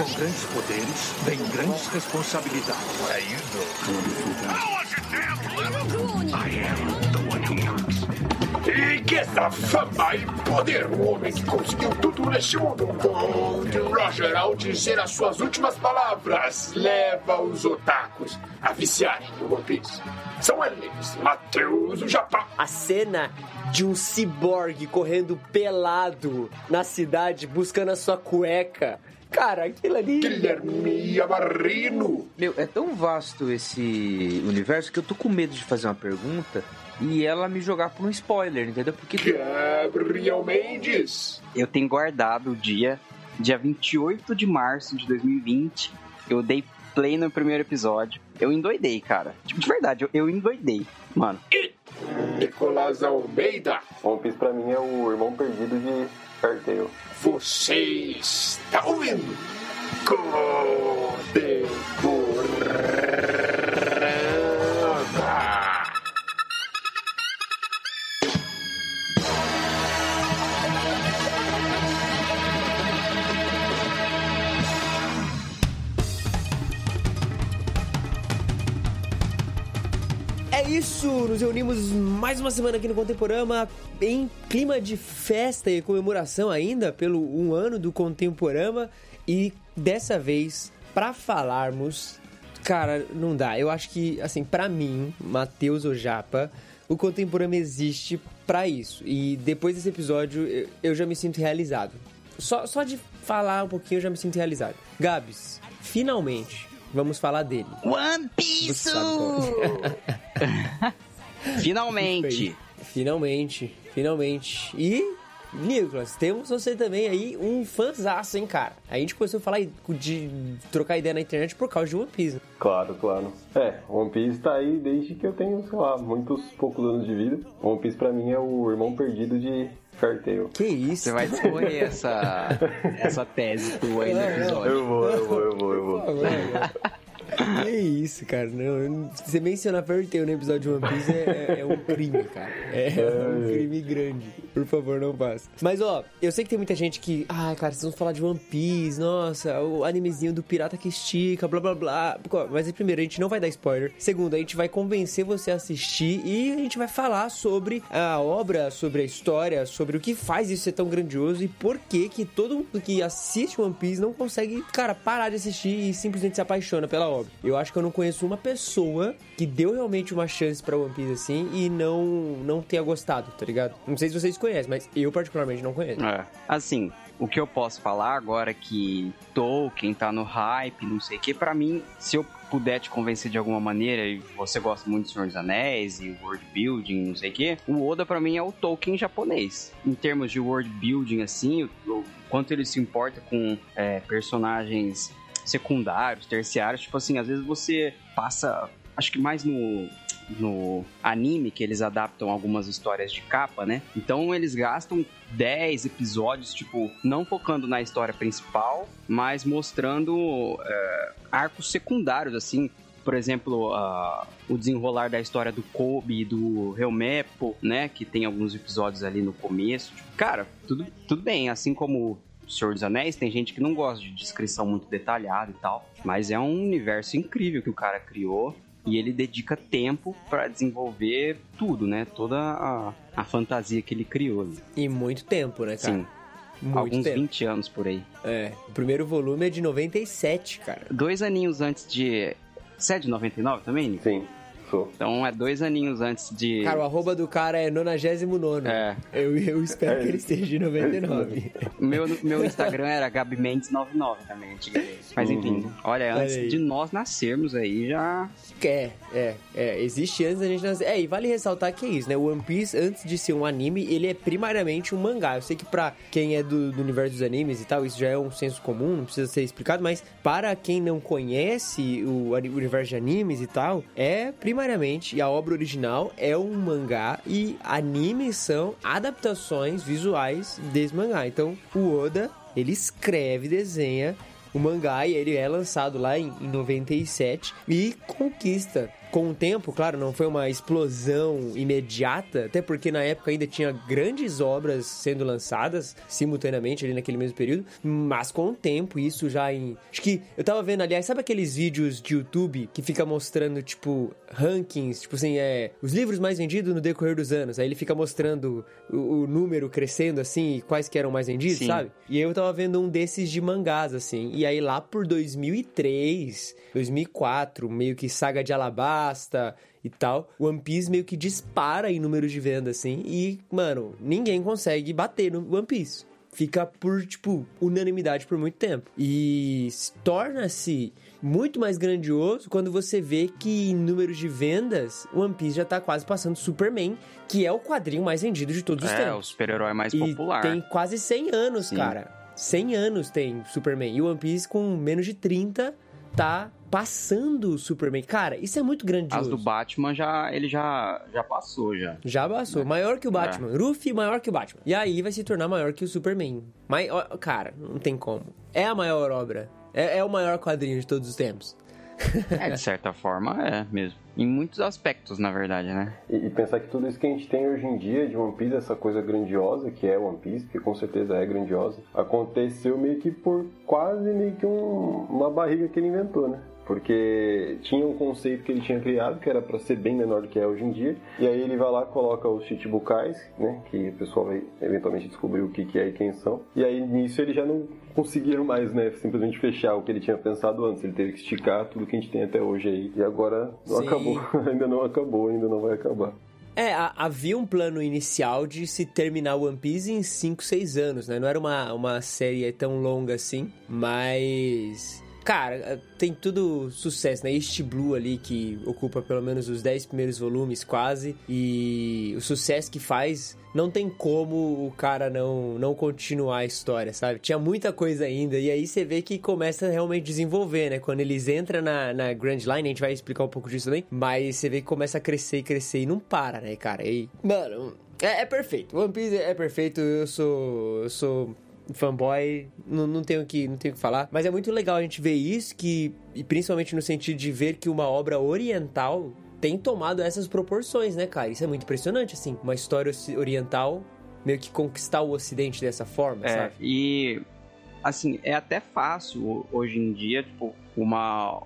Com grandes poderes, vem grandes responsabilidades. Where you E que essa fama e poder, o homem que conseguiu tudo neste mundo. Gold Roger, ao dizer as suas últimas palavras, leva os otakus a viciarem no One Piece. São eles, Matheus, o Japão. A cena de um ciborgue correndo pelado na cidade buscando a sua cueca. Cara, aquilo ali. Guilherme Amarino. Meu, é tão vasto esse universo que eu tô com medo de fazer uma pergunta e ela me jogar por um spoiler, entendeu? Porque. Gabriel Mendes. Eu tenho guardado o dia, dia 28 de março de 2020. Eu dei play no primeiro episódio. Eu endoidei, cara. Tipo, de verdade, eu, eu endoidei. Mano. E Nicolás Almeida. One Piece pra mim é o irmão perdido de Fairy Você está ouvindo? Contemporânea. Isso, nos reunimos mais uma semana aqui no Contemporama em clima de festa e comemoração ainda pelo um ano do Contemporama e dessa vez para falarmos, cara, não dá. Eu acho que assim, para mim, Matheus Ojapa, o Contemporama existe para isso. E depois desse episódio eu, já me sinto realizado. Só, só de falar um pouquinho eu já me sinto realizado. Gabs, finalmente vamos falar dele. One Piece! Finalmente! Finalmente, finalmente. E, Nicolas, temos você também aí um fãzaço, hein, cara? A gente começou a falar de trocar ideia na internet por causa de One Piece. Claro, claro. É, One Piece tá aí desde que eu tenho, sei lá, muitos poucos anos de vida. One Piece pra mim é o irmão perdido de Que isso? Você vai discorrer essa, essa tese tua aí no episódio. Eu vou, eu vou, eu vou, eu vou. Que isso, cara? Não, você mencionar Fairy Tail no episódio de One Piece é, é- é um crime, cara. É um crime grande. Por favor, não faça. Mas, ó, eu sei que tem muita gente que... Ah, cara, vocês vão falar de One Piece, nossa, o animezinho do pirata que estica, blá, blá, blá. Mas, primeiro, a gente não vai dar spoiler. Segundo, a gente vai convencer você a assistir e a gente vai falar sobre a obra, sobre a história, sobre o que faz isso ser tão grandioso e por que que todo mundo que assiste One Piece não consegue, cara, parar de assistir e simplesmente se apaixona pela obra. Eu acho que eu não conheço uma pessoa que deu realmente uma chance pra One Piece assim e não não tenha gostado, tá ligado? Não sei se vocês conhecem, mas eu particularmente não conheço. É. Assim, o que eu posso falar agora que Tolkien tá no hype, não sei o que, pra mim, se eu puder te convencer de alguma maneira, e você gosta muito do Senhor dos Anéis e world building, não sei o que, o Oda pra mim é o Tolkien japonês. Em termos de world building, assim, o, o quanto ele se importa com é, personagens secundários, terciários, tipo assim, às vezes você passa, acho que mais no no anime que eles adaptam algumas histórias de capa, né? Então eles gastam 10 episódios, tipo, não focando na história principal, mas mostrando é, arcos secundários, assim. Por exemplo, ah, o desenrolar da história do Kobe e do Helmepo, né? Que tem alguns episódios ali no começo. Tipo, cara, tudo, tudo bem. Assim como Senhor dos Anéis, tem gente que não gosta de descrição muito detalhada e tal. Mas é um universo incrível que o cara criou. E ele dedica tempo pra desenvolver tudo, né? Toda a, a fantasia que ele criou. ali. E muito tempo, né, cara? Sim, Muito alguns tempo. 20 anos por aí. É, o primeiro volume é de 97, cara. Dois aninhos antes de. Você é de 99 também, Nico? Sim, sou. Então é dois aninhos antes de. Cara, o arroba do cara é 99. É. Eu, eu espero É que ele esteja de 99. Meu, meu Instagram era Gabi Mendes 99 também, antigamente. Mas enfim, olha, Olha antes aí. de nós nascermos aí já. É, é, é. Existe antes da gente nascer. É, e vale ressaltar que é isso, né? O One Piece, antes de ser um anime, ele é primariamente um mangá. Eu sei que pra quem é do, do universo dos animes e tal, isso já é um senso comum, não precisa ser explicado, mas para quem não conhece o ani- universo de animes e tal, é primariamente, e a obra original é um mangá e animes são adaptações visuais desse mangá. Então, o Oda, ele escreve, desenha o mangá e ele é lançado lá em, em 97 e conquista com o tempo, claro, não foi uma explosão imediata, até porque na época ainda tinha grandes obras sendo lançadas simultaneamente ali naquele mesmo período, mas com o tempo, isso já em. Acho que eu tava vendo, aliás, sabe aqueles vídeos de YouTube que fica mostrando, tipo, rankings, tipo assim, é. Os livros mais vendidos no decorrer dos anos. Aí ele fica mostrando o, o número crescendo assim e quais que eram mais vendidos, Sim. sabe? E aí eu tava vendo um desses de mangás, assim. E aí lá por 2003, 2004, meio que Saga de Alabasta e tal, One Piece meio que dispara em números de venda, assim. E, mano, ninguém consegue bater no One Piece. Fica por, tipo, unanimidade por muito tempo. E se- torna-se muito mais grandioso quando você vê que em números de vendas, One Piece já tá quase passando Superman, que é o quadrinho mais vendido de todos os É, o tempos. super-herói mais E popular. tem quase 100 anos, Sim. cara. 100 anos tem Superman. E o One Piece, com menos de 30, tá passando o Superman. Cara, isso é muito As grandioso. do Batman já ele já já passou já. Já passou. Maior É. que o Batman. Ruffy maior que o Batman. E aí vai se tornar maior que o Superman. Mas, cara, não tem como. É a maior obra. É, é o maior quadrinho de todos os tempos. É, de certa forma é mesmo. Em muitos aspectos, na verdade, né? E, e pensar que tudo isso que a gente tem hoje em dia de One Piece, essa coisa grandiosa que é One Piece, que com certeza é grandiosa, aconteceu meio que por quase meio que um- uma barriga que ele inventou, né? Porque tinha um conceito que ele tinha criado, que era para ser bem menor do que é hoje em dia, e aí ele vai lá coloca os Chichibukais, né? Que o pessoal vai eventualmente descobrir o que, que é e quem são. E aí nisso ele já não conseguia mais, né? Simplesmente fechar o que ele tinha pensado antes. Ele teve que esticar tudo que a gente tem até hoje aí. E agora não Sim. acabou. ainda não acabou, ainda não vai acabar. É, havia um plano inicial de se terminar One Piece em 5, 6 anos, né? Não era uma, uma série tão longa assim, mas. Cara, tem tudo sucesso, né? East Blue ali, que ocupa pelo menos os 10 primeiros volumes quase, e o sucesso que faz, não tem como o cara não, não continuar a história, sabe? Tinha muita coisa ainda, e aí você vê que começa a realmente desenvolver, né? Quando eles entram na, na Grand Line, a gente vai explicar um pouco disso também, mas você vê que começa a crescer e crescer e não para, né, cara? E, mano, é, é perfeito. One Piece é perfeito, eu sou. Eu sou fanboy, não, não tenho que não tenho o que falar, mas é muito legal a gente ver isso que e principalmente no sentido de ver que uma obra oriental tem tomado essas proporções, né, cara? Isso é muito impressionante assim, uma história oriental meio que conquistar o ocidente dessa forma, É, sabe? e assim, é até fácil ho- hoje em dia, tipo, uma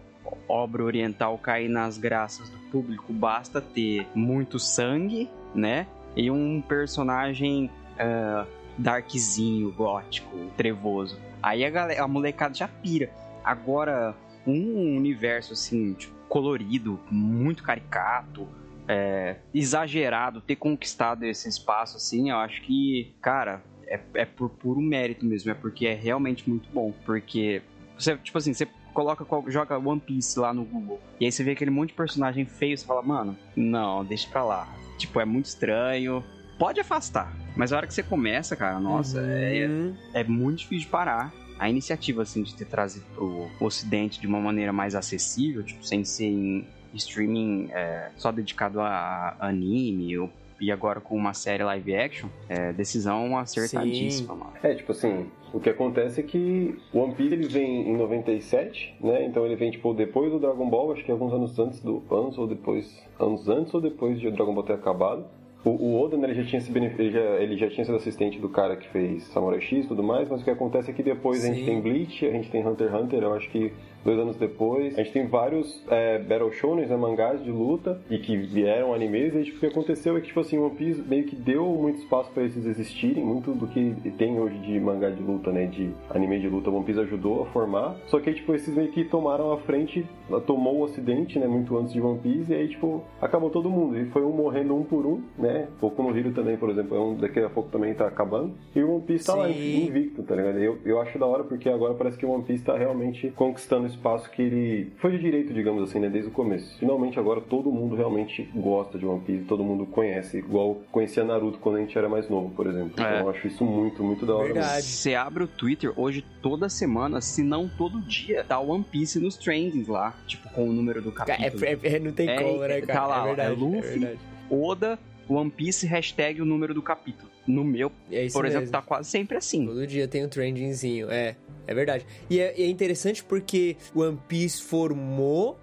obra oriental cair nas graças do público, basta ter muito sangue, né? E um personagem ah, darkzinho, gótico, trevoso. Aí a, galera, a molecada já pira. Agora, um universo assim, tipo, colorido, muito caricato, é, exagerado, ter conquistado esse espaço assim, eu acho que, cara, é, é por puro mérito mesmo, é porque é realmente muito bom. Porque, você, tipo assim, você coloca, joga One Piece lá no Google, e aí você vê aquele monte de personagem feio, você fala, mano, não, deixa pra lá. Tipo, é muito estranho. Pode afastar, mas a hora que você começa, cara, nossa, é, Uhum. é muito difícil de parar. A iniciativa, assim, de ter trazido pro ocidente de uma maneira mais acessível, tipo, sem ser em streaming é, só dedicado a anime, ou- e agora com uma série live action, é decisão acertadíssima, mano. É, tipo assim, o que acontece é que o One Piece ele vem em 97, né? Então ele vem tipo depois do Dragon Ball, acho que alguns anos antes do anos ou depois, anos antes ou depois de o Dragon Ball ter acabado. O, o Oda, né, ele já tinha se benef... ele, já, ele já tinha sido assistente do cara que fez Samurai X e tudo mais, mas o que acontece é que depois a gente Sim. tem Bleach, a gente tem Hunter x Hunter, eu acho que dois anos depois, a gente tem vários é, Battle Shonen, né, mangás de luta, e que vieram animes, e tipo, o que aconteceu é que, tipo assim, One Piece meio que deu muito espaço pra esses existirem, muito do que tem hoje de mangá de luta, né, de anime de luta, One Piece ajudou a formar, só que, tipo, esses meio que tomaram a frente, tomou o ocidente, né, muito antes de One Piece, e aí, tipo, acabou todo mundo, e foi um morrendo um por um, né, Boku no Hero também, por exemplo, é um daqui a pouco também tá acabando, e o One Piece tá lá Sim. invicto, tá ligado? Eu, eu acho da hora porque agora parece que o One Piece tá realmente conquistando espaço que ele foi de direito, digamos assim, né, desde o começo. Finalmente agora todo mundo realmente gosta de One Piece, todo mundo conhece, igual conhecia Naruto quando a gente era mais novo, por exemplo. Então É. eu acho isso muito, muito da hora. mesmo. Verdade. Você abre o Twitter hoje toda semana, se não todo dia, tá One Piece nos trendings lá, tipo, com o número do Cara, capítulo. É, é- é- não tem É, como, né, tá cara? lá, é verdade. é Luffy. É verdade. Oda, One Piece, hashtag o número do capítulo. No meu, É por exemplo, mesmo. tá quase sempre assim. Todo dia tem um trendingzinho, é. É verdade. E é, é interessante porque One Piece formou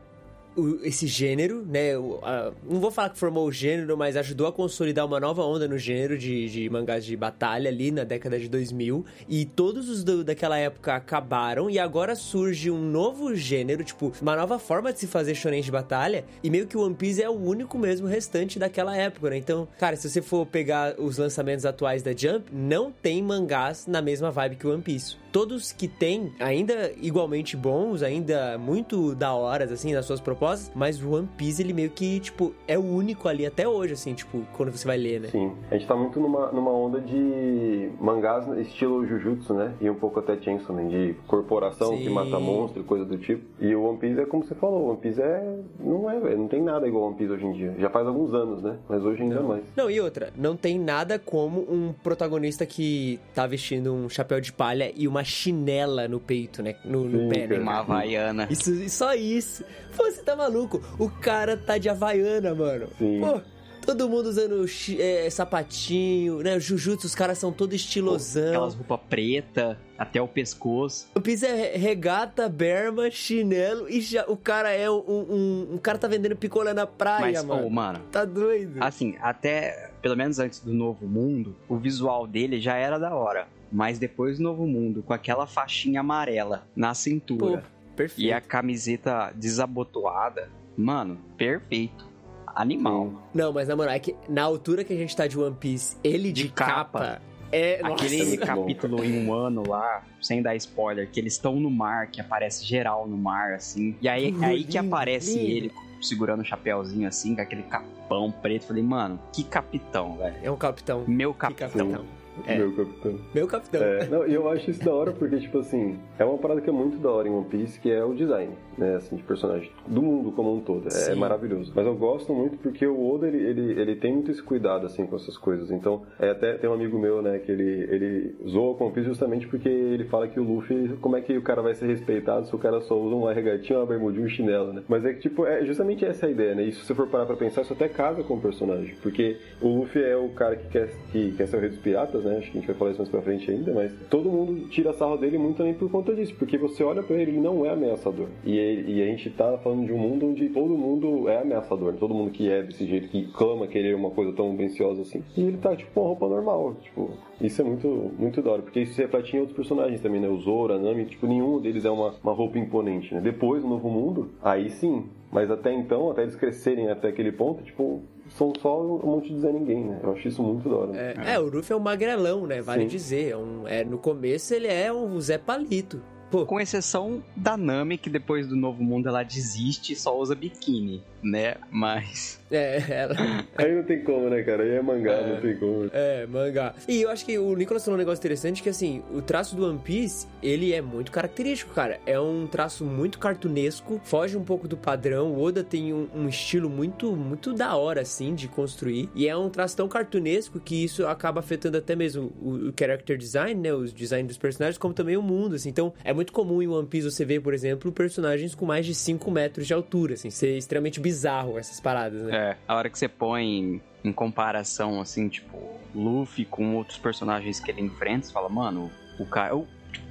esse gênero, né? não vou falar que formou o gênero, mas ajudou a consolidar uma nova onda no gênero de, de mangás de batalha ali na década de 2000. E todos os do- daquela época acabaram e agora surge um novo gênero, tipo, uma nova forma de se fazer shonen de batalha. E meio que o One Piece é o único mesmo restante daquela época, né? Então, cara, se você for pegar os lançamentos atuais da Jump, não tem mangás na mesma vibe que o One Piece. Todos que tem, ainda igualmente bons, ainda muito da horas, assim, nas suas propostas, mas o One Piece, ele meio que, tipo, é o único ali até hoje, assim, tipo, quando você vai ler, né? Sim, a gente tá muito numa, numa onda de mangás estilo Jujutsu, né? E um pouco até Chainsaw Man, de corporação que Sim. mata monstro e coisa do tipo. E o One Piece é como você falou, o One Piece é... não é, velho, não tem nada igual One Piece hoje em dia. Já faz alguns anos, né? Mas hoje ainda mais. Não, e outra, não tem nada como um protagonista que tá vestindo um chapéu de palha e uma chinela no peito, né? No, no Sim, pé, né? Uma havaiana. Isso, só isso. Pô, você tá maluco? O cara tá de havaiana, mano. Sim. Pô, todo mundo usando é, sapatinho, né? Jujutsu, os caras são todos estilosão. Aquelas roupas preta até o pescoço. O piso é regata, berma, chinelo e já, o cara é um, um, um cara tá vendendo picolé na praia, Mas, mano. mano, Tá doido. assim, até pelo menos antes do Novo Mundo, o visual dele já era da hora. Mas depois do Novo Mundo, com aquela faixinha amarela na Pô, cintura perfeito. e a camiseta desabotoada, mano, perfeito. Animal. Não, mas na moral, é que na altura que a gente tá de One Piece, ele de, De capa, capa. é... Aquele bom, capítulo em um ano lá, sem dar spoiler, que eles estão no mar, que aparece geral no mar, assim. E aí, Lindo, aí que aparece lindo. ele segurando o chapéuzinho assim, com aquele capão preto. Falei, mano, que capitão, velho. É um capitão. Meu Que capitão. É. Meu capitão. Meu capitão. É, não, e eu acho isso da hora porque, tipo assim, é uma parada que é muito da hora em One Piece, que é o design, né, assim, de personagem. Do mundo como um todo. É, Sim. maravilhoso. Mas eu gosto muito porque o Oda, ele, ele, ele tem muito esse cuidado, assim, com essas coisas. Então, é, até tem um amigo meu, né, que ele, ele zoa com o One Piece justamente porque ele fala que o Luffy, como é que o cara vai ser respeitado se o cara só usa uma regatinha, uma bermudinha e um chinelo, né? Mas é que, tipo, é justamente essa a ideia, né? E se você for parar pra pensar, isso até casa com o personagem. Porque o Luffy é o cara que quer, que quer ser o rei dos piratas, né? Acho que a gente vai falar isso mais pra frente ainda, mas todo mundo tira sarro dele muito também por conta disso, porque você olha pra ele, ele não é ameaçador. E, ele- e a gente tá falando de um mundo onde todo mundo é ameaçador, todo mundo que é desse jeito, que clama querer uma coisa tão ambiciosa assim. E ele tá, tipo, com roupa normal, tipo... Isso é muito, muito da hora, porque isso se reflete em outros personagens também, né? O Zoro, a Nami, tipo, nenhum deles é uma, uma roupa imponente, né? Depois, no Novo Mundo, aí sim. Mas até então, até eles crescerem até aquele ponto, tipo, são só um monte de Zé Ninguém, né? Eu acho isso muito da hora. É, é, o Luffy é um magrelão, né? Vale Sim. dizer. É um, é, no começo ele é um Zé Palito. Pô, Com exceção da Nami, que depois do Novo Mundo ela desiste e só usa biquíni, né? Mas. é, ela, Aí não tem como, né, cara? Aí é mangá, É. não tem como. é, mangá. E eu acho que o Nicolas falou um negócio interessante que, assim, o traço do One Piece, ele é muito característico, cara. É um traço muito cartunesco, foge um pouco do padrão. O Oda tem um, um estilo muito, muito da hora, assim, de construir. E é um traço tão cartunesco que isso acaba afetando até mesmo o, o character design, né? Os design dos personagens, como também o mundo, assim. Então, é muito comum em One Piece você ver, por exemplo, personagens com mais de 5 metros de altura, assim. Ser extremamente bizarro essas paradas, né? É, a hora que você põe em comparação, assim, tipo, Luffy com outros personagens que ele enfrenta, você fala, mano, o cara. O,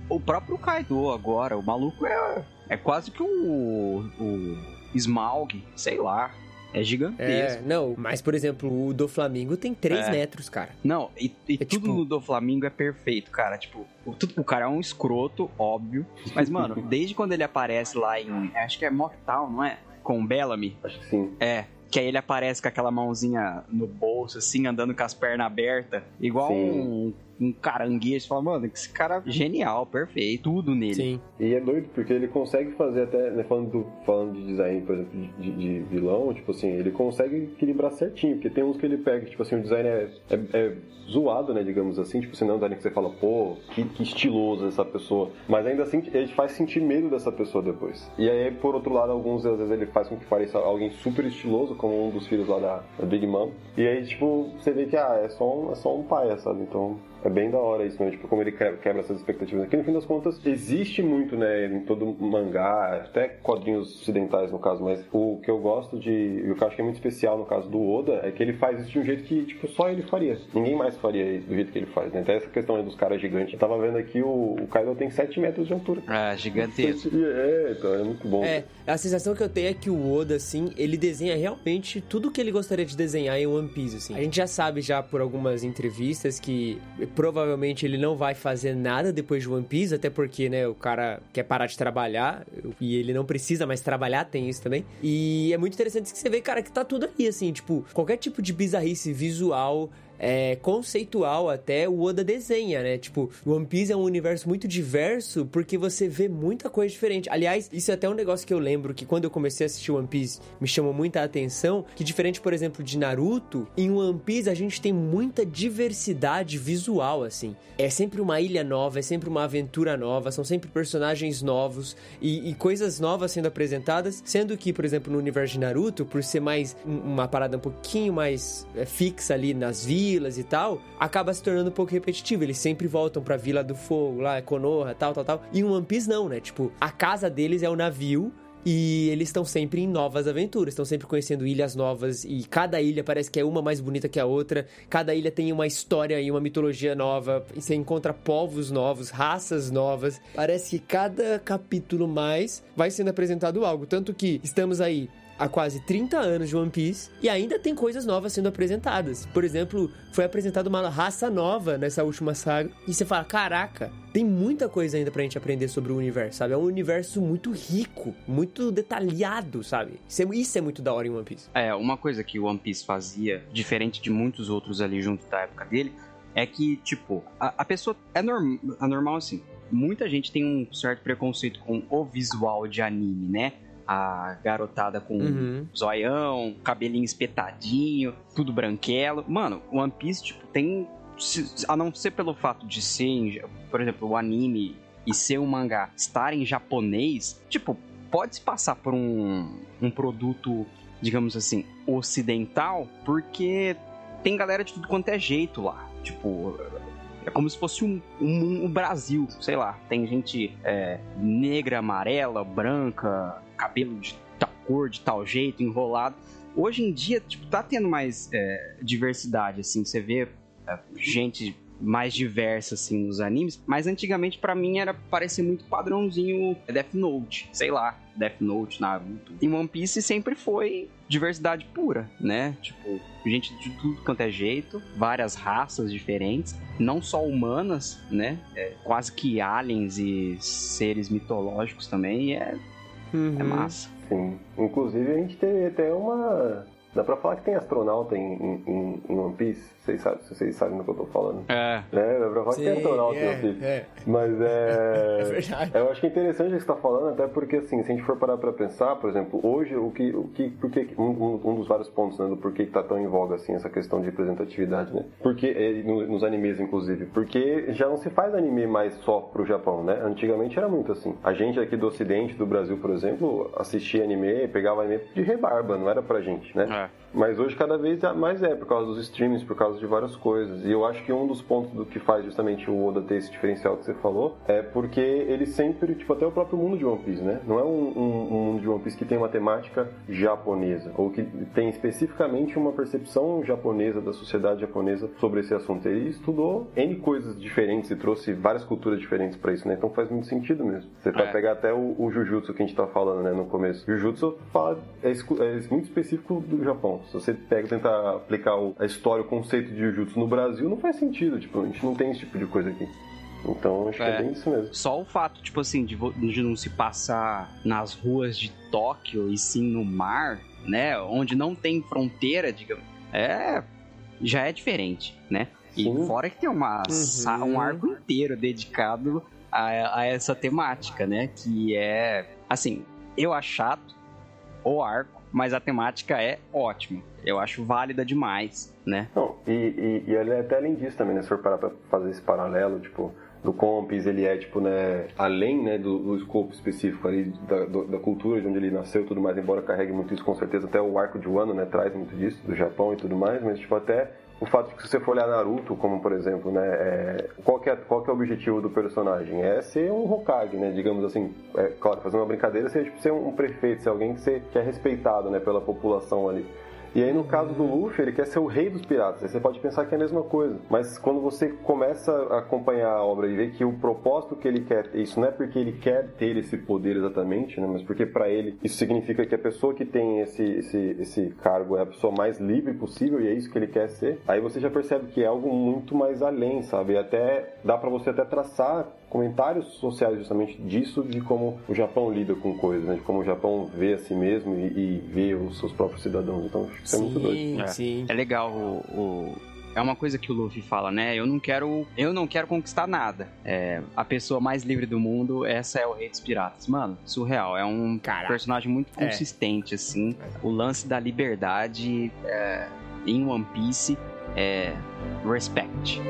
o próprio Kaido agora, o maluco é. É quase que o. O Smaug, sei lá. É gigantesco. É, não, mas por exemplo, o do Flamengo tem 3 É. metros, cara. Não, e, e É tudo tipo- no do Flamengo é perfeito, cara. Tipo, o, tudo, o cara é um escroto, óbvio. Mas, mano, desde quando ele aparece lá em. Acho que é Mortal, não é? Com o Bellamy. Acho que sim. É. Que aí ele aparece com aquela mãozinha no bolso, assim, andando com as pernas abertas. Igual Sim. um, um caranguejo. Você fala, mano, esse cara é genial, perfeito. Tudo nele. Sim. E é doido porque ele consegue fazer até, né, falando, do- falando de design, por exemplo, de, de vilão, tipo assim, ele consegue equilibrar certinho, porque tem uns que ele pega, tipo assim, o design é, é, é zoado, né, digamos assim, tipo assim, não é um design que você fala, pô, que, que estiloso essa pessoa, mas ainda assim ele faz sentir medo dessa pessoa depois. E aí, por outro lado, alguns às vezes ele faz com que pareça alguém super estiloso, como um dos filhos lá da, da Big Mom, e aí, tipo, você vê que, ah, é só um, é só um pai, sabe, então... É, bem da hora isso, né? Tipo, como ele quebra essas expectativas. Aqui, no fim das contas, existe muito, né, em todo mangá, até quadrinhos ocidentais, no caso, mas o que eu gosto de, e o que eu acho que é muito especial no caso do Oda, é que ele faz isso de um jeito que, tipo, só ele faria. Ninguém mais faria isso do jeito que ele faz, né? Até essa questão dos caras gigantes. Eu tava vendo aqui, o, o Kaido tem 7 metros de altura. Ah, gigantesco. É, então, é muito bom. É, a sensação que eu tenho é que o Oda, assim, ele desenha realmente tudo que ele gostaria de desenhar em One Piece, assim. A gente já sabe já por algumas entrevistas que provavelmente ele não vai fazer nada depois de One Piece, até porque, né, o cara quer parar de trabalhar e ele não precisa mais trabalhar, tem isso também. E é muito interessante que você vê, cara, que tá tudo aí, assim, tipo, qualquer tipo de bizarrice visual é, conceitual até o Oda desenha, né? Tipo, One Piece é um universo muito diverso porque você vê muita coisa diferente. Aliás, isso é até um negócio que eu lembro que quando eu comecei a assistir One Piece me chamou muita atenção, que diferente, por exemplo, de Naruto, em One Piece a gente tem muita diversidade visual, assim. É sempre uma ilha nova, é sempre uma aventura nova, são sempre personagens novos e, e coisas novas sendo apresentadas, sendo que, por exemplo, no universo de Naruto, por ser mais uma parada um pouquinho mais é, fixa ali nas vidas, vilas e tal, acaba se tornando um pouco repetitivo. Eles sempre voltam pra Vila do Fogo, lá, Konoha, tal, tal, tal. E em One Piece não, né? Tipo, a casa deles é o navio e eles estão sempre em novas aventuras, estão sempre conhecendo ilhas novas e cada ilha parece que é uma mais bonita que a outra. Cada ilha tem uma história e uma mitologia nova. E você encontra povos novos, raças novas. Parece que cada capítulo mais vai sendo apresentado algo. Tanto que estamos aí há quase 30 anos de One Piece e ainda tem coisas novas sendo apresentadas. Por exemplo, foi apresentada uma raça nova nessa última saga e você fala: caraca, tem muita coisa ainda pra gente aprender sobre o universo, sabe? É um universo muito rico, muito detalhado, sabe? Isso é, isso é muito da hora em One Piece. É, uma coisa que o One Piece fazia, diferente de muitos outros ali junto da época dele, é que, tipo, a, a pessoa. É, norm, é normal assim. Muita gente tem um certo preconceito com o visual de anime, né? A garotada com uhum. zoião, cabelinho espetadinho, tudo branquelo. Mano, One Piece, tipo, tem. A não ser pelo fato de ser, por exemplo, o anime e ser um mangá estar em japonês, tipo, pode se passar por um, um produto, digamos assim, ocidental, porque tem galera de tudo quanto é jeito lá. Tipo, é como se fosse um, um, um Brasil, sei lá. Tem gente é, negra, amarela, branca, cabelo de tal cor, de tal jeito, enrolado. Hoje em dia, tipo, tá tendo mais é, diversidade, assim. Você vê é, gente mais diversa, assim, nos animes. Mas antigamente, para mim, era parecer muito padrãozinho Death Note. Sei lá, Death Note, Naruto. Em One Piece sempre foi diversidade pura, né? Tipo, gente de tudo quanto é jeito, várias raças diferentes, não só humanas, né? É, quase que aliens e seres mitológicos também, é uhum. é massa. Sim. Inclusive a gente tem até uma Dá pra falar que tem astronauta em, em, em One Piece? Vocês sabem, vocês sabem do que eu tô falando. É. é dá pra falar Sim, que tem astronauta é, em One Piece. É. Mas é. é verdade. Eu acho que é interessante o que você tá falando, até porque, assim, se a gente for parar pra pensar, por exemplo, hoje, o que. O que porque, um, um dos vários pontos, né, do porquê que tá tão em voga, assim, essa questão de representatividade, né? Porque, é, nos animes, inclusive. Porque já não se faz anime mais só pro Japão, né? Antigamente era muito assim. A gente aqui do Ocidente, do Brasil, por exemplo, assistia anime, pegava anime de rebarba, não era pra gente, né? É. É. Mas hoje cada vez mais é, por causa dos streams, por causa de várias coisas. E eu acho que um dos pontos do que faz justamente o Oda ter esse diferencial que você falou é porque ele sempre, tipo, até o próprio mundo de One Piece, né? Não é um, um, um mundo de One Piece que tem uma temática japonesa, ou que tem especificamente uma percepção japonesa da sociedade japonesa sobre esse assunto. Ele estudou N coisas diferentes e trouxe várias culturas diferentes para isso, né? Então faz muito sentido mesmo. Você vai é. pegar até o, o Jujutsu que a gente tá falando, né, no começo. Jujutsu fala, é, é muito específico do Japão. Se você pega tentar aplicar a história, o conceito de Jujutsu no Brasil, não faz sentido. Tipo, a gente não tem esse tipo de coisa aqui. Então, acho é, que é bem isso mesmo. Só o fato, tipo assim, de, de não se passar nas ruas de Tóquio e sim no mar, né? Onde não tem fronteira, digamos. É. Já é diferente, né? E sim. fora que tem uma, uhum. um arco inteiro dedicado a, a essa temática, né? Que é. Assim, eu acho chato o arco mas a temática é ótima. Eu acho válida demais, né? Não, e, e, e ele é até além disso também, né? Se for parar pra fazer esse paralelo, tipo, do Compis, ele é, tipo, né, além, né, do, do escopo específico ali da, do, da cultura de onde ele nasceu e tudo mais, embora carregue muito isso, com certeza, até o arco de Wano, né, traz muito disso, do Japão e tudo mais, mas, tipo, até o fato de que se você for olhar Naruto, como por exemplo, né, é, qual, é, qual é o objetivo do personagem? É ser um Hokage, né, digamos assim, é, claro, fazendo uma brincadeira, seria tipo, ser um prefeito, ser alguém que, ser, que é respeitado, né, pela população ali. E aí, no caso do Luffy, ele quer ser o rei dos piratas. Aí você pode pensar que é a mesma coisa. Mas quando você começa a acompanhar a obra e ver que o propósito que ele quer, isso não é porque ele quer ter esse poder exatamente, né? Mas porque para ele isso significa que a pessoa que tem esse, esse, esse cargo é a pessoa mais livre possível e é isso que ele quer ser. Aí você já percebe que é algo muito mais além, sabe? E até dá para você até traçar comentários sociais justamente disso, de como o Japão lida com coisas, né? De como o Japão vê a si mesmo e, e vê os seus próprios cidadãos. Então, isso sim, é muito doido. É, sim. é legal o, o- É uma coisa que o Luffy fala, né? Eu não quero. Eu não quero conquistar nada. É, a pessoa mais livre do mundo, essa é o Rei dos Piratas. Mano, surreal. É um Caraca. personagem muito É. consistente, assim. O lance da liberdade é, em One Piece é respect.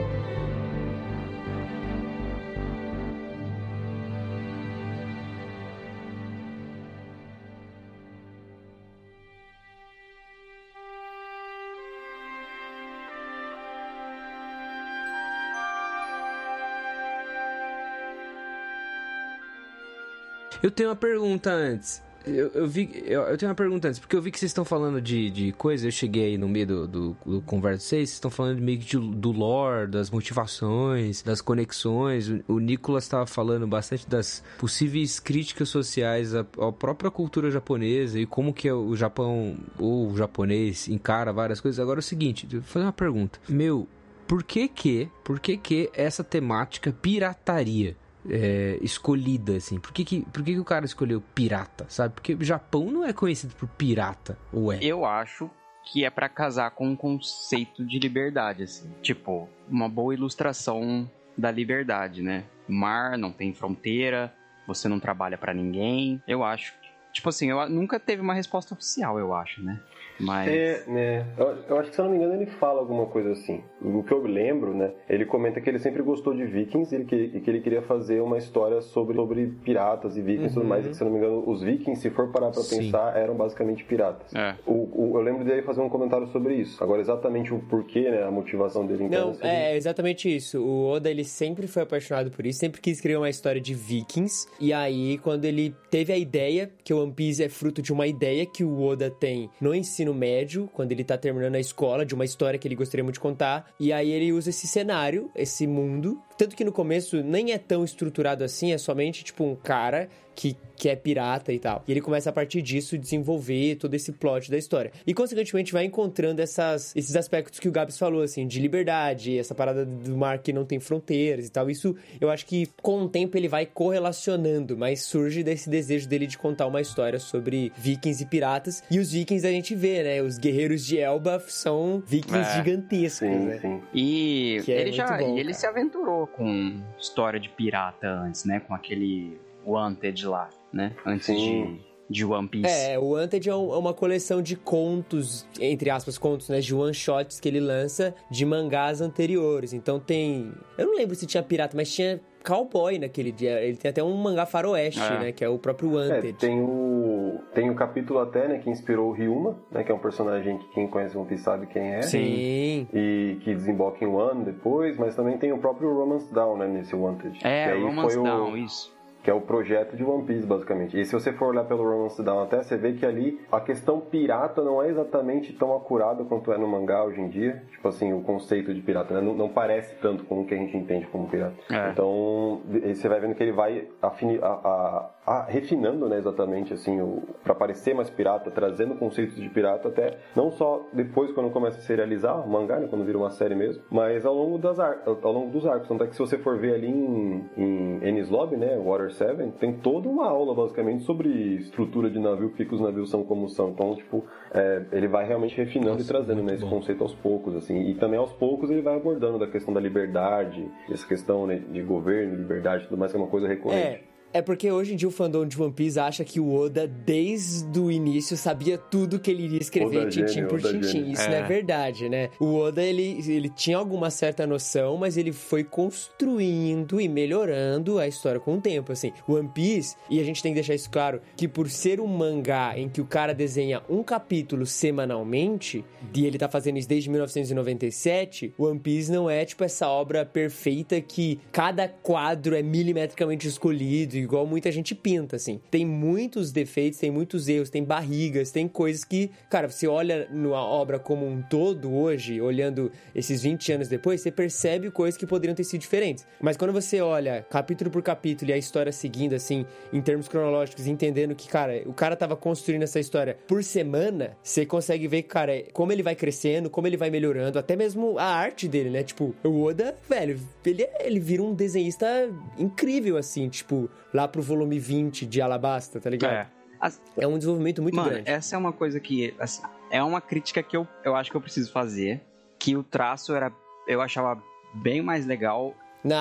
Eu tenho uma pergunta antes. Eu, eu vi, eu, eu tenho uma pergunta antes, porque eu vi que vocês estão falando de, de coisa, eu cheguei aí no meio do, do, do conversa 6, vocês estão falando meio que de- do lore, das motivações, das conexões. O, o Nicolas estava falando bastante das possíveis críticas sociais à, à própria cultura japonesa e como que o Japão, ou o japonês, encara várias coisas. Agora é o seguinte, vou fazer uma pergunta. Meu, por que que, por que que essa temática pirataria é, escolhida, assim? Por que que, por que que o cara escolheu pirata, sabe? Porque o Japão não é conhecido por pirata, ou é? Eu acho que é pra casar com um conceito de liberdade, assim. Tipo, uma boa ilustração da liberdade, né? Mar não tem fronteira, você não trabalha pra ninguém. Eu acho. Tipo assim, eu nunca teve uma resposta oficial, eu acho, né? Mas. É, né? Eu, eu acho que, se eu não me engano, ele fala alguma coisa assim. O que eu lembro, né? Ele comenta que ele sempre gostou de vikings e que, e que ele queria fazer uma história sobre, sobre piratas e vikings e tudo mais. E que, se eu não me engano, os vikings, se for parar pra Sim. pensar, eram basicamente piratas. É. O, o- eu lembro dele fazer um comentário sobre isso. Agora, exatamente o porquê, né? A motivação dele interna Não, seria- é exatamente isso. O Oda, ele sempre foi apaixonado por isso, sempre quis escrever uma história de vikings. E aí, quando ele teve a ideia, que o One Piece é fruto de uma ideia que o Oda tem no ensino médio, quando ele tá terminando a escola, de uma história que ele gostaria muito de contar. E aí ele usa esse cenário, esse mundo. Tanto que no começo nem é tão estruturado assim, é somente tipo um cara que, que é pirata e tal. E ele começa a partir disso desenvolver todo esse plot da história. E consequentemente vai encontrando essas, esses aspectos que o Gabs falou, assim, de liberdade, essa parada do mar que não tem fronteiras e tal. Isso eu acho que com o tempo ele vai correlacionando, mas surge desse desejo dele de contar uma história sobre vikings e piratas. E os vikings a gente vê, né? Os guerreiros de Elbaf são vikings É. gigantescos, Sim, né? sim. E Que é ele já bom, e ele cara. se aventurou com história de pirata antes, né? Com aquele Wanted lá, né? Antes Sim. de, de One Piece. É, o Wanted é, é uma coleção de contos, entre aspas, contos, né? De one-shots que ele lança de mangás anteriores. Então tem. Eu não lembro se tinha pirata, mas tinha cowboy naquele dia. Ele tem até um mangá faroeste, É. né? Que é o próprio É, Wanted. tem o tem o capítulo até, né, que inspirou o Ryuma, né, que é um personagem que quem conhece One Piece sabe quem é. Sim. E que desemboca em One depois, mas também tem o próprio Romance Down, né, nesse Wanted. É, que aí Romance foi o, Down, isso. Que é o projeto de One Piece, basicamente. E se você for olhar pelo Romance Down até, você vê que ali a questão pirata não é exatamente tão acurada quanto é no mangá hoje em dia. Tipo assim, o conceito de pirata, né? Não, não parece tanto com o que a gente entende como pirata. É. Então, você vai vendo que ele vai afini- a- a- a- refinando, né, exatamente, assim, o, pra parecer mais pirata, trazendo conceitos de pirata até, não só depois quando começa a serializar o mangá, né, quando vira uma série mesmo, mas ao longo, das ar- ao longo dos arcos. Tanto é que se você for ver ali em, em Enies Lobby, né, Water 7, tem toda uma aula, basicamente, sobre estrutura de navio, por que os navios são como são. Então, tipo, é, ele vai realmente refinando e trazendo, né, esse conceito aos poucos, assim. E também aos poucos ele vai abordando da questão da liberdade, essa questão, né, de governo, liberdade e tudo mais, que é uma coisa recorrente. É. É porque hoje em dia o fandom de One Piece acha que o Oda, desde o início, sabia tudo que ele iria escrever Oda tintim gênio, por Oda tintim. gênio. Isso não é verdade, né? O Oda, ele, ele tinha alguma certa noção, mas ele foi construindo e melhorando a história com o tempo, assim. One Piece, e a gente tem que deixar isso claro, que por ser um mangá em que o cara desenha um capítulo semanalmente, e ele tá fazendo isso desde 1997, One Piece não é, tipo, essa obra perfeita que cada quadro é milimetricamente escolhido, igual muita gente pinta, assim. Tem muitos defeitos, tem muitos erros, tem barrigas, tem coisas que, cara, você olha na obra como um todo hoje, olhando esses 20 anos depois, você percebe coisas que poderiam ter sido diferentes. Mas quando você olha capítulo por capítulo e a história seguindo, assim, em termos cronológicos, entendendo que, cara, o cara tava construindo essa história por semana, você consegue ver, cara, como ele vai crescendo, como ele vai melhorando, até mesmo a arte dele, né? Tipo, o Oda, velho, ele, ele vira um desenhista incrível, assim, tipo, lá pro volume 20 de Alabasta, tá ligado? É. As- É, um desenvolvimento muito Mano, grande. essa é uma coisa que, assim, é uma crítica que eu, eu acho que eu preciso fazer. Que o traço era. Eu achava bem mais legal. Não,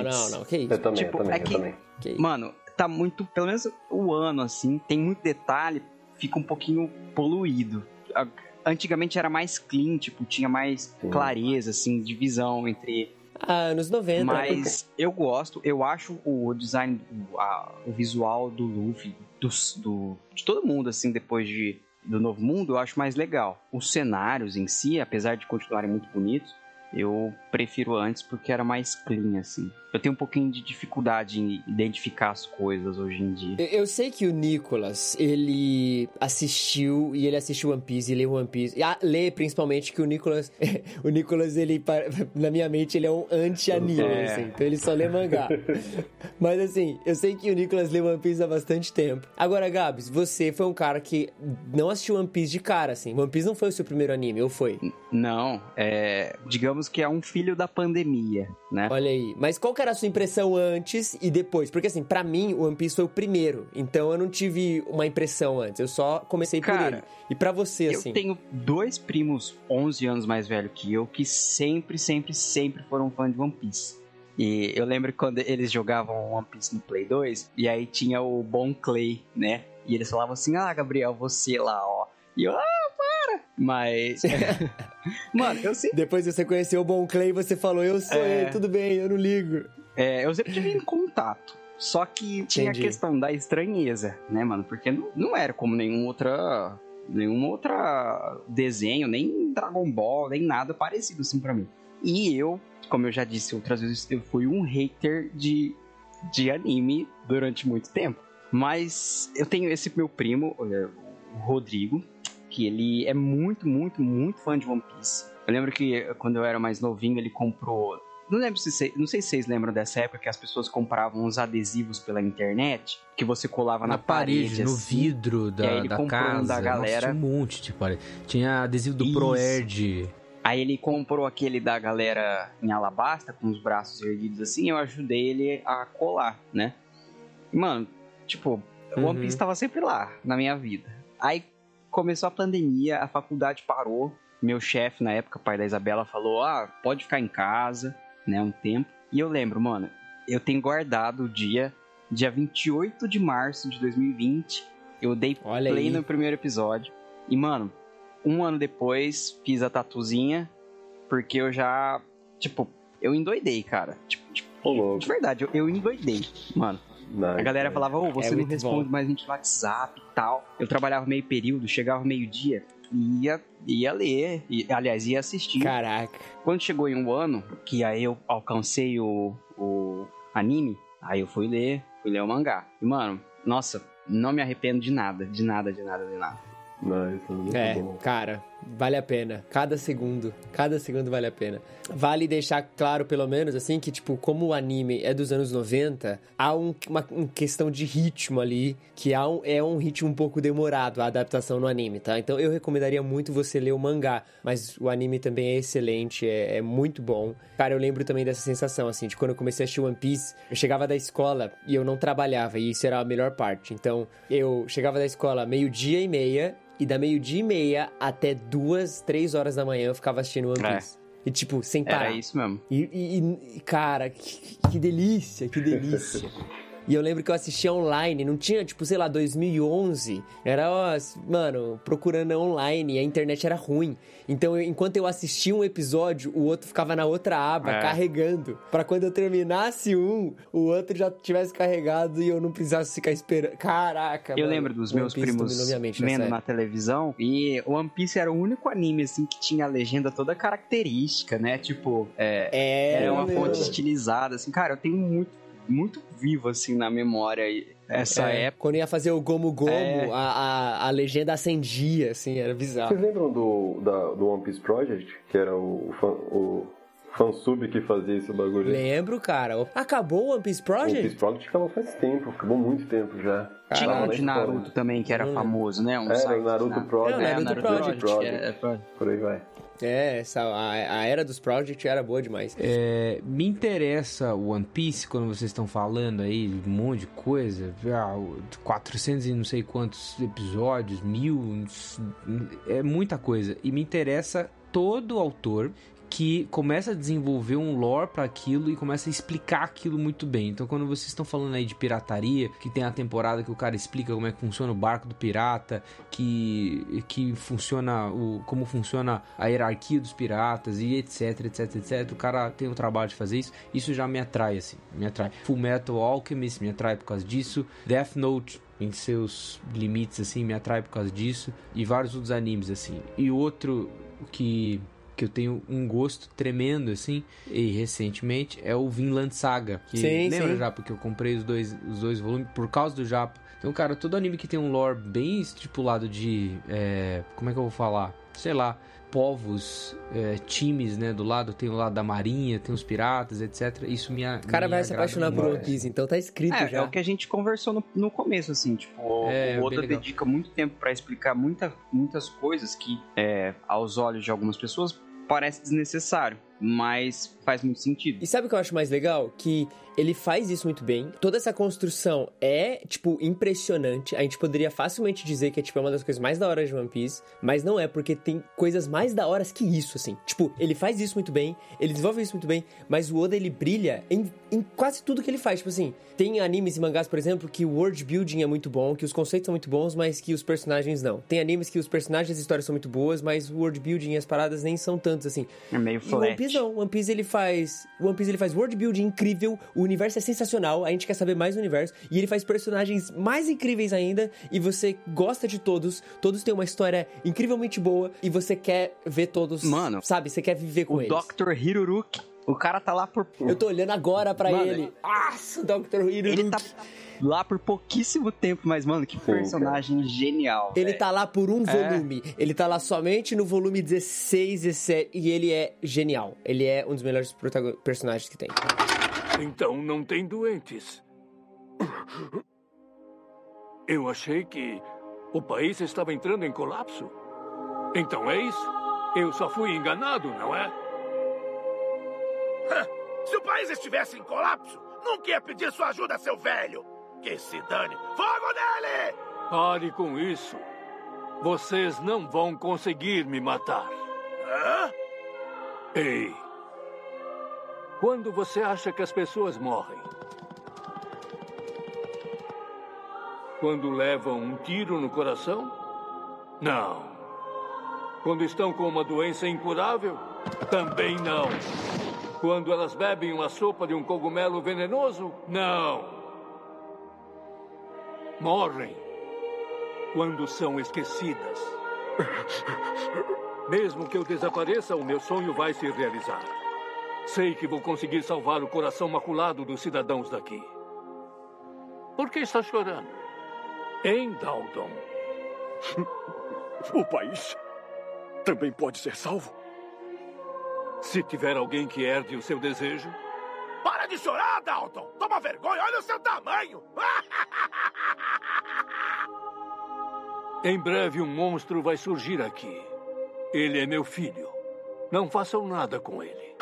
Antes. não, não, que isso? Eu também, Tipo, eu também, é que- eu também. Mano, tá muito. Pelo menos o ano, assim, tem muito detalhe, fica um pouquinho poluído. Antigamente era mais clean, tipo, tinha mais Sim. clareza, assim, de visão entre anos 90. Mas eu gosto, eu acho o design, o, a- o visual do Luffy, dos- do, de todo mundo, assim, depois de, do Novo Mundo, eu acho mais legal. Os cenários em si, apesar de continuarem muito bonitos, eu prefiro antes porque era mais clean, assim. Eu tenho um pouquinho de dificuldade em identificar as coisas hoje em dia. Eu, eu sei que o Nicolas, ele assistiu e ele assistiu One Piece e leu One Piece. E ah, lê principalmente que o Nicolas, o Nicolas, ele, na minha mente, ele é um anti-anime, É. assim. Então ele só lê mangá. Mas assim, eu sei que o Nicolas leu One Piece há bastante tempo. Agora, Gabs, você foi um cara que não assistiu One Piece de cara, assim. One Piece não foi o seu primeiro anime, ou foi? Não, é, digamos que é um filho da pandemia, né? Olha aí. Mas qual que era a sua impressão antes e depois? Porque assim, pra mim, o One Piece foi o primeiro. Então eu não tive uma impressão antes. Eu só comecei por Cara, ele. E pra você, Eu assim? tenho dois primos 11 anos mais velho que eu que sempre, sempre, sempre foram fã de One Piece. E eu lembro quando eles jogavam One Piece no Play 2 e aí tinha o Bon Clay, né? E eles falavam assim: "Ah, Gabriel, você lá, ó". E eu: "Ah, para". Mas Mano, eu sempre Depois você conheceu o Bon Clay, você falou, eu sou É. ele, tudo bem, eu não ligo. É, eu sempre tive em contato. Só que tinha Entendi. a questão da estranheza, né, mano? Porque não, não era como nenhum outra. Nenhum outro desenho, nem Dragon Ball, nem nada parecido assim pra mim. E eu, como eu já disse outras vezes, eu fui um hater de, de anime durante muito tempo. Mas eu tenho esse meu primo, é, o Rodrigo, que ele é muito, muito, muito fã de One Piece. Eu lembro que quando eu era mais novinho, ele comprou. Não lembro se não sei se vocês lembram dessa época que as pessoas compravam uns adesivos pela internet que você colava na, Na parede, no assim. vidro da, da comprou um casa. da galera. Nossa, tinha um monte de parede. Tinha adesivo do Isso. Proerd. Aí ele comprou aquele da galera em alabasta, com os braços erguidos assim, eu ajudei ele a colar, né? Mano, tipo, o One Uhum. Piece tava sempre lá na minha vida. Aí começou a pandemia, a faculdade parou. Meu chefe, na época, pai da Isabela, falou: Ah, pode ficar em casa, né, um tempo. E eu lembro, mano, eu tenho guardado o dia, dia 28 de março de 2020. Eu dei Olha play aí. no primeiro episódio. E, mano, um ano depois, fiz a tatuzinha, porque eu já, tipo, eu endoidei, cara. Tipo, tipo, de verdade, eu, eu endoidei, mano. Nice, A galera né? falava, ô, você É não responde bom. mais gente no WhatsApp e tal. Eu trabalhava meio período, chegava meio-dia, ia, ia ler, e, aliás, ia assistir. Caraca. Quando chegou em um ano, que aí eu alcancei o, o anime, aí eu fui ler, fui ler o mangá. E, mano, nossa, não me arrependo de nada, de nada, de nada, de nada. Nice, muito É, bom. cara, vale a pena. Cada segundo, cada segundo vale a pena. Vale deixar claro, pelo menos, assim, que, tipo, como o anime é dos anos 90, há um- uma, uma questão de ritmo ali, que há um- é um ritmo um pouco demorado, a adaptação no anime, tá? Então eu recomendaria muito você ler o mangá, mas o anime também é excelente, é, é muito bom. Cara, eu lembro também dessa sensação, assim, de quando eu comecei a assistir One Piece, eu chegava da escola e eu não trabalhava, e isso era a melhor parte. Então, eu chegava da escola meio-dia e meia, e da meio-dia e meia até duas, três horas da manhã eu ficava assistindo One É. Piece. E tipo, sem parar. Era isso mesmo. E, e- e, cara, que, que delícia, que delícia. E eu lembro que eu assistia online, não tinha, tipo, sei lá, 2011. Era, ó, mano, procurando online, e a internet era ruim. Então, eu- enquanto eu assistia um episódio, o outro ficava na outra aba, É. carregando. Pra quando eu terminasse um, o outro já tivesse carregado e eu não precisasse ficar esperando. Caraca, Eu mano. lembro dos meus primos nessa vendo na televisão e One Piece era o único anime assim que tinha a legenda toda característica, né? Tipo, é, É, era uma meu. fonte estilizada, assim, cara, eu tenho muito, muito vivo assim na memória essa É, época. Quando ia fazer o Gomu Gomu, É. a, a, a legenda acendia, assim, era bizarro. Vocês lembram do, da- do One Piece Project? Que era o, fan, o fansub que fazia esse bagulho aí? Lembro, cara. Acabou o One Piece One Project? Piece Project acabou faz tempo, acabou muito tempo já. Tinha um de. Naruto também que era Hum. famoso, né? Um Era site o Naruto na- Project. É, o Naruto Project, é, é, Project. Por aí vai. É, essa, a, a era dos Project era boa demais. É, me interessa One Piece quando vocês estão falando aí de um monte de coisa, ah, o- 400 e não sei quantos episódios, mil, é muita coisa. E me interessa todo autor que começa a desenvolver um lore para aquilo e começa a explicar aquilo muito bem. Então, quando vocês estão falando aí de pirataria, que tem a temporada que o cara explica como é que funciona o barco do pirata, que, que funciona o, como funciona a hierarquia dos piratas e etc, etc, etc. O cara tem o trabalho de fazer isso. Isso já me atrai, assim, me atrai. Full Metal Alchemist me atrai por causa disso. Death Note em seus limites, assim, me atrai por causa disso. E vários outros animes, assim. E outro que que eu tenho um gosto tremendo, assim, e recentemente, é o Vinland Saga. Que Sim, lembra sim. já, porque eu comprei os dois, os dois volumes por causa do Japa. Então, cara, todo anime que tem um lore bem estipulado de. é, como é que eu vou falar? Sei lá. Povos, é, times, né? Do lado tem o lado da marinha, tem os piratas, etc. Isso me a- O cara me vai se apaixonar por. One Piece, então tá escrito É, já. é o que a gente conversou no, no começo, assim, tipo, É, o Oda dedica muito tempo pra explicar muita, muitas coisas que, é, aos olhos de algumas pessoas, parece desnecessário, mas faz muito sentido. E sabe o que eu acho mais legal? Que ele faz isso muito bem. Toda essa construção é, tipo, impressionante. A gente poderia facilmente dizer que é, tipo, é uma das coisas mais da hora de One Piece. Mas não é, porque tem coisas mais da horas que isso, assim. Tipo, ele faz isso muito bem, ele desenvolve isso muito bem, mas o Oda, ele brilha em, em quase tudo que ele faz. Tipo assim, tem animes e mangás, por exemplo, que o world building é muito bom, que os conceitos são muito bons, mas que os personagens não. Tem animes que os personagens e as histórias são muito boas, mas o world building e as paradas nem são tantos, assim. É meio E o One Piece flat. não, One Piece ele faz. o One Piece ele faz world building incrível, o universo é sensacional, a gente quer saber mais do universo, e ele faz personagens mais incríveis ainda, e você gosta de todos, todos têm uma história incrivelmente boa, e você quer ver todos. Mano, sabe? Você quer viver com O eles. Dr. Hiruruki, o cara tá lá por... Eu tô olhando agora pra Mano, ele. Nossa, o Dr. Hiruruki. Ele tá lá por pouquíssimo tempo, mas, mano, que personagem genial. Ele velho. tá lá por um É. volume. Ele tá lá somente no volume 16, 17, e ele é genial. Ele é um dos melhores personagens que tem. Então não tem doentes. Eu achei que o país estava entrando em colapso. Então é isso. Eu só fui enganado, não é? Se o país estivesse em colapso, nunca ia pedir sua ajuda, seu velho. Que se dane. Fogo nele! Pare com isso. Vocês não vão conseguir me matar. Hã? Ei. Quando você acha que as pessoas morrem? Quando levam um tiro no coração? Não. Quando estão com uma doença incurável? Também não. Quando elas bebem uma sopa de um cogumelo venenoso? Não. Morrem quando são esquecidas. Mesmo que eu desapareça, o meu sonho vai se realizar. Sei que vou conseguir salvar o coração maculado dos cidadãos daqui. Por que está chorando? Hein, Dalton? O país também pode ser salvo? Se tiver alguém que herde o seu desejo, Para de chorar, Dalton! Toma vergonha, olha o seu tamanho! em breve um monstro vai surgir aqui. Ele é meu filho. Não façam nada com ele.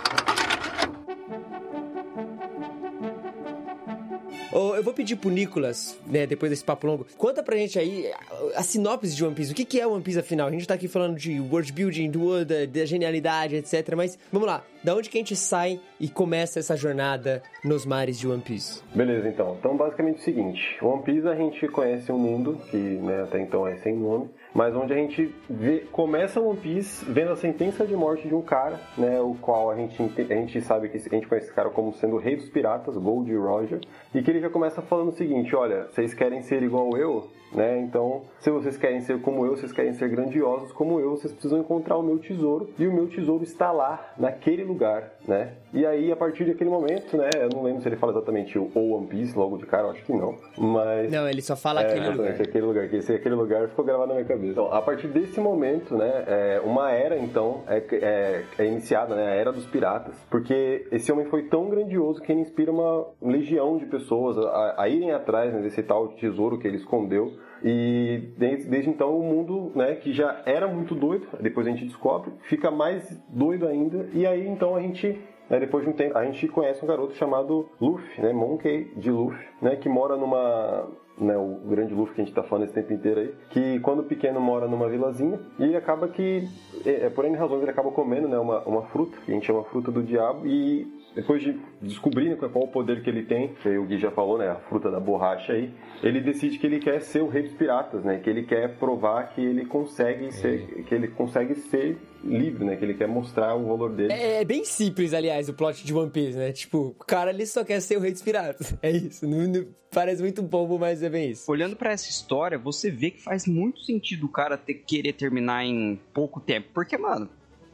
Ô, eu vou pedir pro Nicolas, né, depois desse papo longo, conta pra gente aí a, a sinopse de One Piece. O que, que é One Piece afinal? A gente tá aqui falando de world building, do da genialidade, etc. Mas vamos lá. Da onde que a gente sai e começa essa jornada nos mares de One Piece? Beleza, então. Então, basicamente é o seguinte: One Piece a gente conhece um mundo que né, até então é sem nome, mas onde a gente vê, começa One Piece vendo a sentença de morte de um cara, né, o qual a gente, a gente sabe que a gente conhece esse cara como sendo o rei dos piratas, Gold Roger, e que ele já começa falando o seguinte: olha, vocês querem ser igual eu? Né? Então, se vocês querem ser como eu, vocês querem ser grandiosos como eu, vocês precisam encontrar o meu tesouro e o meu tesouro está lá, naquele lugar, né? E aí, a partir daquele momento, né? Eu não lembro se ele fala exatamente o One Piece logo de cara, eu acho que não. Mas. Não, ele só fala é, aquele lugar. Aquele lugar, que esse, aquele lugar ficou gravado na minha cabeça. Então, a partir desse momento, né? É, uma era, então, é, é, é iniciada, né? A era dos piratas. Porque esse homem foi tão grandioso que ele inspira uma legião de pessoas a, a irem atrás né, desse tal tesouro que ele escondeu. E desde, desde, então o mundo, né, que já era muito doido, depois a gente descobre, fica mais doido ainda. E aí então a gente né, depois de um tempo, a gente conhece um garoto chamado Luffy, né, Monkey de Luffy, né, que mora numa né, o grande Luffy que a gente tá falando esse tempo inteiro aí, que quando pequeno mora numa vilazinha e acaba que, é, é por N razões, ele acaba comendo né, uma, uma fruta, que a gente chama fruta do diabo, e depois de descobrir né, qual o poder que ele tem, que o Gui já falou, né, a fruta da borracha aí, ele decide que ele quer ser o rei dos piratas, né, que ele quer provar que ele consegue ser, que ele consegue ser livre, né, que ele quer mostrar o valor dele. É, é bem simples, aliás, o plot de One Piece, né, tipo, o cara ele só quer ser o rei dos piratas, é isso, não, não, parece muito bobo, mas é bem isso. Olhando para essa história, você vê que faz muito sentido o cara ter, querer terminar em pouco tempo, porque, mano,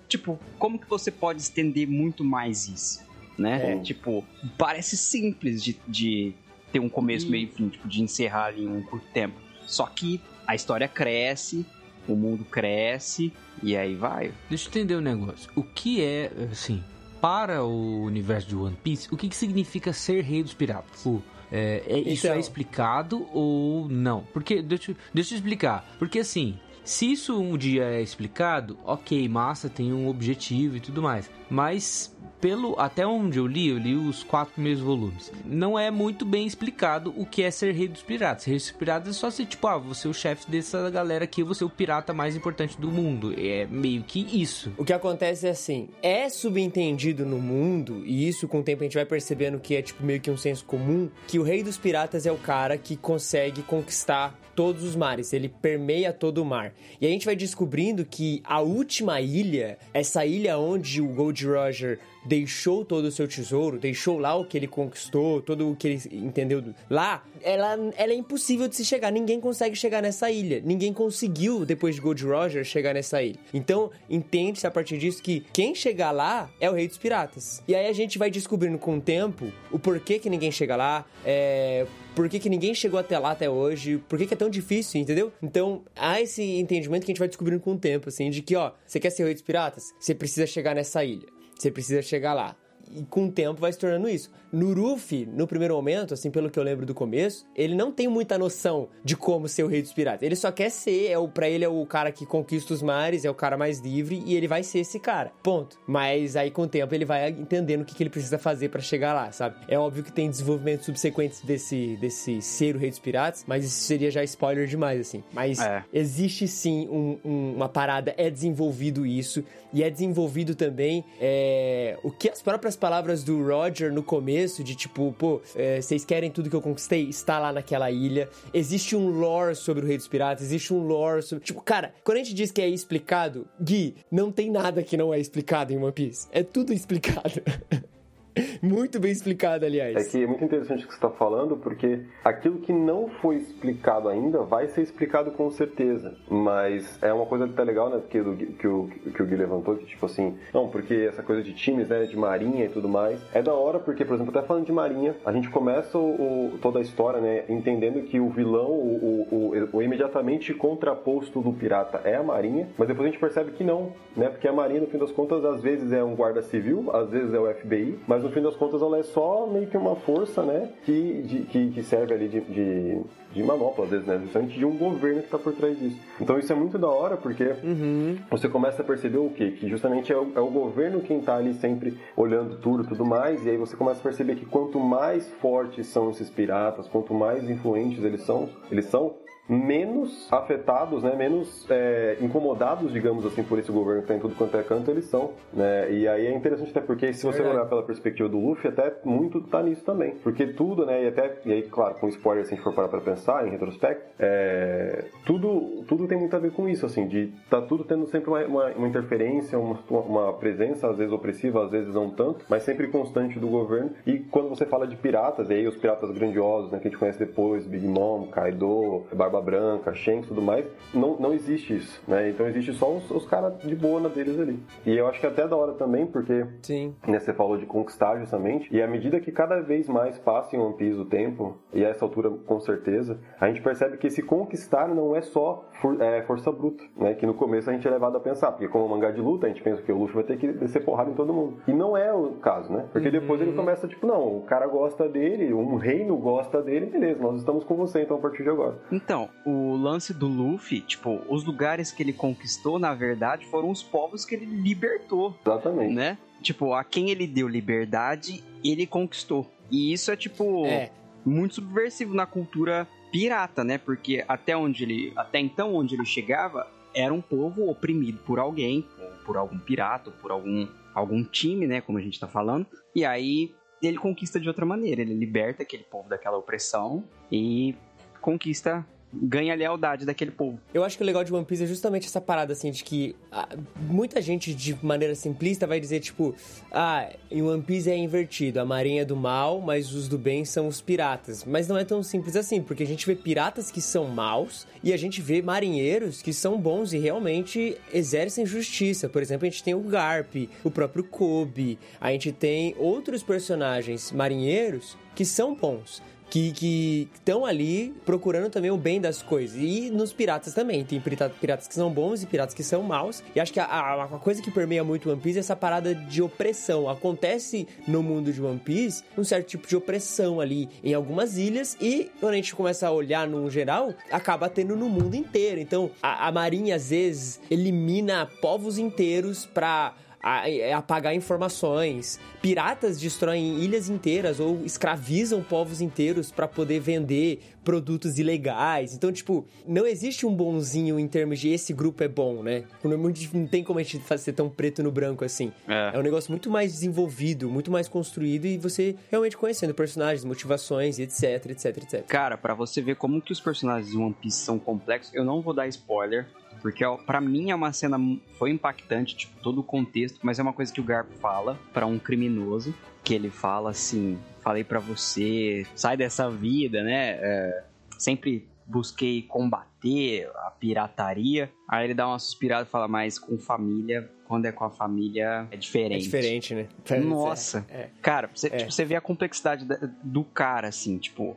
tipo, como que você pode estender muito mais isso? Né? É. Tipo, parece simples de, de ter um começo, meio e fim, tipo, de encerrar ali em um curto tempo. Só que a história cresce, o mundo cresce e aí vai. Deixa eu entender um negócio. O que é, assim, para o universo de One Piece, o que, que significa ser rei dos piratas? O, é, é, isso então... é explicado ou não? Porque, deixa, deixa eu explicar. Porque assim, se isso um dia é explicado, ok, massa, tem um objetivo e tudo mais. Mas pelo até onde eu li, eu li os quatro primeiros volumes. Não é muito bem explicado o que é ser rei dos piratas. Rei dos piratas é só ser tipo, ah, você é o chefe dessa galera aqui, você é o pirata mais importante do mundo. É meio que isso. O que acontece é assim, é subentendido no mundo, e isso com o tempo a gente vai percebendo que é tipo meio que um senso comum, que o rei dos piratas é o cara que consegue conquistar todos os mares, ele permeia todo o mar. E a gente vai descobrindo que a última ilha, essa ilha onde o Gold Roger deixou todo o seu tesouro, deixou lá o que ele conquistou, todo o que ele entendeu lá, ela, ela é impossível de se chegar. Ninguém consegue chegar nessa ilha. Ninguém conseguiu, depois de Gold Roger, chegar nessa ilha. Então, entende-se a partir disso que quem chegar lá é o rei dos piratas. E aí a gente vai descobrindo com o tempo o porquê que ninguém chega lá, é, por que, que ninguém chegou até lá até hoje, por que, que é tão difícil, entendeu? Então, há esse entendimento que a gente vai descobrindo com o tempo, assim, de que, ó, você quer ser rei dos piratas? Você precisa chegar nessa ilha. Você precisa chegar lá. E com o tempo vai se tornando isso. No Ruffy, no primeiro momento, assim, pelo que eu lembro do começo, ele não tem muita noção de como ser o rei dos piratas. Ele só quer ser, é o, pra ele é o cara que conquista os mares, é o cara mais livre e ele vai ser esse cara. Ponto. Mas aí com o tempo ele vai entendendo o que, que ele precisa fazer para chegar lá, sabe? É óbvio que tem desenvolvimentos subsequentes desse, desse ser o rei dos piratas, mas isso seria já spoiler demais, assim. Mas é. existe sim um, um, uma parada, é desenvolvido isso, e é desenvolvido também é, o que as próprias palavras do Roger no começo começo, de tipo, pô, é, vocês querem tudo que eu conquistei? Está lá naquela ilha. Existe um lore sobre o Rei dos Piratas, existe um lore sobre. Tipo, cara, quando a gente diz que é explicado, Gui, não tem nada que não é explicado em One Piece. É tudo explicado. muito bem explicado, aliás. É que é muito interessante o que você está falando, porque aquilo que não foi explicado ainda vai ser explicado com certeza. Mas é uma coisa que tá legal, né? Porque do, que, o, que o Gui levantou, que tipo assim, não, porque essa coisa de times, né? De marinha e tudo mais. É da hora, porque, por exemplo, até falando de marinha, a gente começa o, o toda a história, né? Entendendo que o vilão, o, o, o, imediatamente contraposto do pirata é a marinha, mas depois a gente percebe que não, né? Porque a marinha, no fim das contas, às vezes é um guarda civil, às vezes é o FBI, mas no fim das contas ela é só meio que uma força, né, que, de, que, que, serve ali de, de, de manopla, às vezes, né, justamente de um governo que está por trás disso. Então isso é muito da hora, porque uhum. você começa a perceber o quê? Que justamente é o, é o governo quem está ali sempre olhando tudo e tudo mais, e aí você começa a perceber que quanto mais fortes são esses piratas, quanto mais influentes eles são, eles são menos afetados, né, menos é, incomodados, digamos assim, por esse governo que tá em tudo quanto é canto, eles são, né? E aí é interessante até porque se você Verdade. olhar pela perspectiva do Luffy, até muito tá nisso também. Porque tudo, né, e até, e aí, claro, com spoiler, se a gente for parar pra pensar, em retrospecto, é, tudo, tudo tem muito a ver com isso, assim, de tá tudo tendo sempre uma, uma, uma interferência, uma, uma presença, às vezes opressiva, às vezes não tanto, mas sempre constante do governo. E quando você fala de piratas, e aí os piratas grandiosos, né, que a gente conhece depois, Big Mom, Kaido, Barba Branca, Shanks e tudo mais, não, não existe isso, né? Então existe só os, os caras de boa na deles ali. E eu acho que até da hora também, porque Sim. né, você falou de conquistar justamente, e à medida que cada vez mais passa em One Piece o tempo, e a essa altura com certeza, a gente percebe que esse conquistar não é só for- é, força bruta, né? Que no começo a gente é levado a pensar, porque como mangá de luta, a gente pensa que o Luffy vai ter que descer porrada em todo mundo. E não é o caso, né? Porque depois ele começa, tipo, não, o cara gosta dele, um reino gosta dele, beleza, nós estamos com você então a partir de agora. Então, o lance do Luffy, tipo, os lugares que ele conquistou, na verdade, foram os povos que ele libertou, Exatamente. né? Tipo, a quem ele deu liberdade, ele conquistou. E isso é, tipo, É. muito subversivo na cultura pirata, né? Porque até onde ele, até então onde ele chegava, era um povo oprimido por alguém, ou por algum pirata, ou por algum algum time, né, como a gente tá falando. E aí ele conquista de outra maneira, ele liberta aquele povo daquela opressão e conquista ganha a lealdade daquele povo. Eu acho que o legal de One Piece é justamente essa parada, assim, de que ah, muita gente, de maneira simplista, vai dizer, tipo, ah, em One Piece é invertido, a marinha é do mal, mas os do bem são os piratas. Mas não é tão simples assim, porque a gente vê piratas que são maus e a gente vê marinheiros que são bons e realmente exercem justiça. Por exemplo, a gente tem o Garp, o próprio Kobe, a gente tem outros personagens marinheiros que são bons que estão ali procurando também o bem das coisas. E nos piratas também. Tem pirata- piratas que são bons e piratas que são maus. E acho que a, a- a coisa que permeia muito One Piece é essa parada de opressão. Acontece no mundo de One Piece um certo tipo de opressão ali em algumas ilhas. E quando a gente começa a olhar no geral, acaba tendo no mundo inteiro. Então a, a marinha às vezes elimina povos inteiros pra a- é apagar informações. Piratas destroem ilhas inteiras ou escravizam povos inteiros pra poder vender produtos ilegais. Então, tipo, não existe um bonzinho em termos de esse grupo é bom, né? Não, tem como a gente fazer tão preto no branco assim. É. É um negócio muito mais desenvolvido, muito mais construído e você realmente conhecendo personagens, motivações etc, etc, etc. Cara, pra você ver como que os personagens de One Piece são complexos, eu não vou dar spoiler, porque ó, pra mim é uma cena foi impactante, tipo, todo o contexto, mas é uma coisa que o Garp fala pra um criminoso, que ele fala assim, falei pra você, sai dessa vida, né? É, sempre busquei combater a pirataria. Aí ele dá uma suspirada e fala, mas com família, quando é com a família é diferente. É diferente, né? Nossa. É. Cara, você, É. tipo, você vê a complexidade da- do cara, assim, tipo.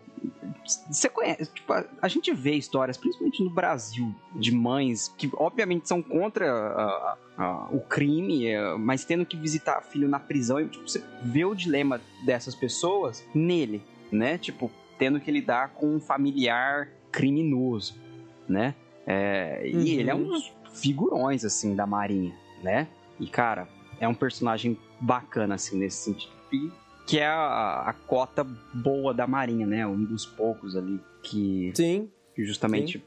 Você conhece. Tipo, a, a gente vê histórias, principalmente no Brasil, de mães que, obviamente, são contra a- a- o crime, é, mas tendo que visitar filho na prisão. E, tipo, você vê o dilema dessas pessoas nele, né? Tipo, tendo que lidar com um familiar criminoso, né? É, Uhum. E ele é um dos figurões, assim, da Marinha, né? E, cara, é um personagem bacana, assim, nesse sentido. E que é a, a cota boa da Marinha, né? Um dos poucos ali que, Sim. Que justamente...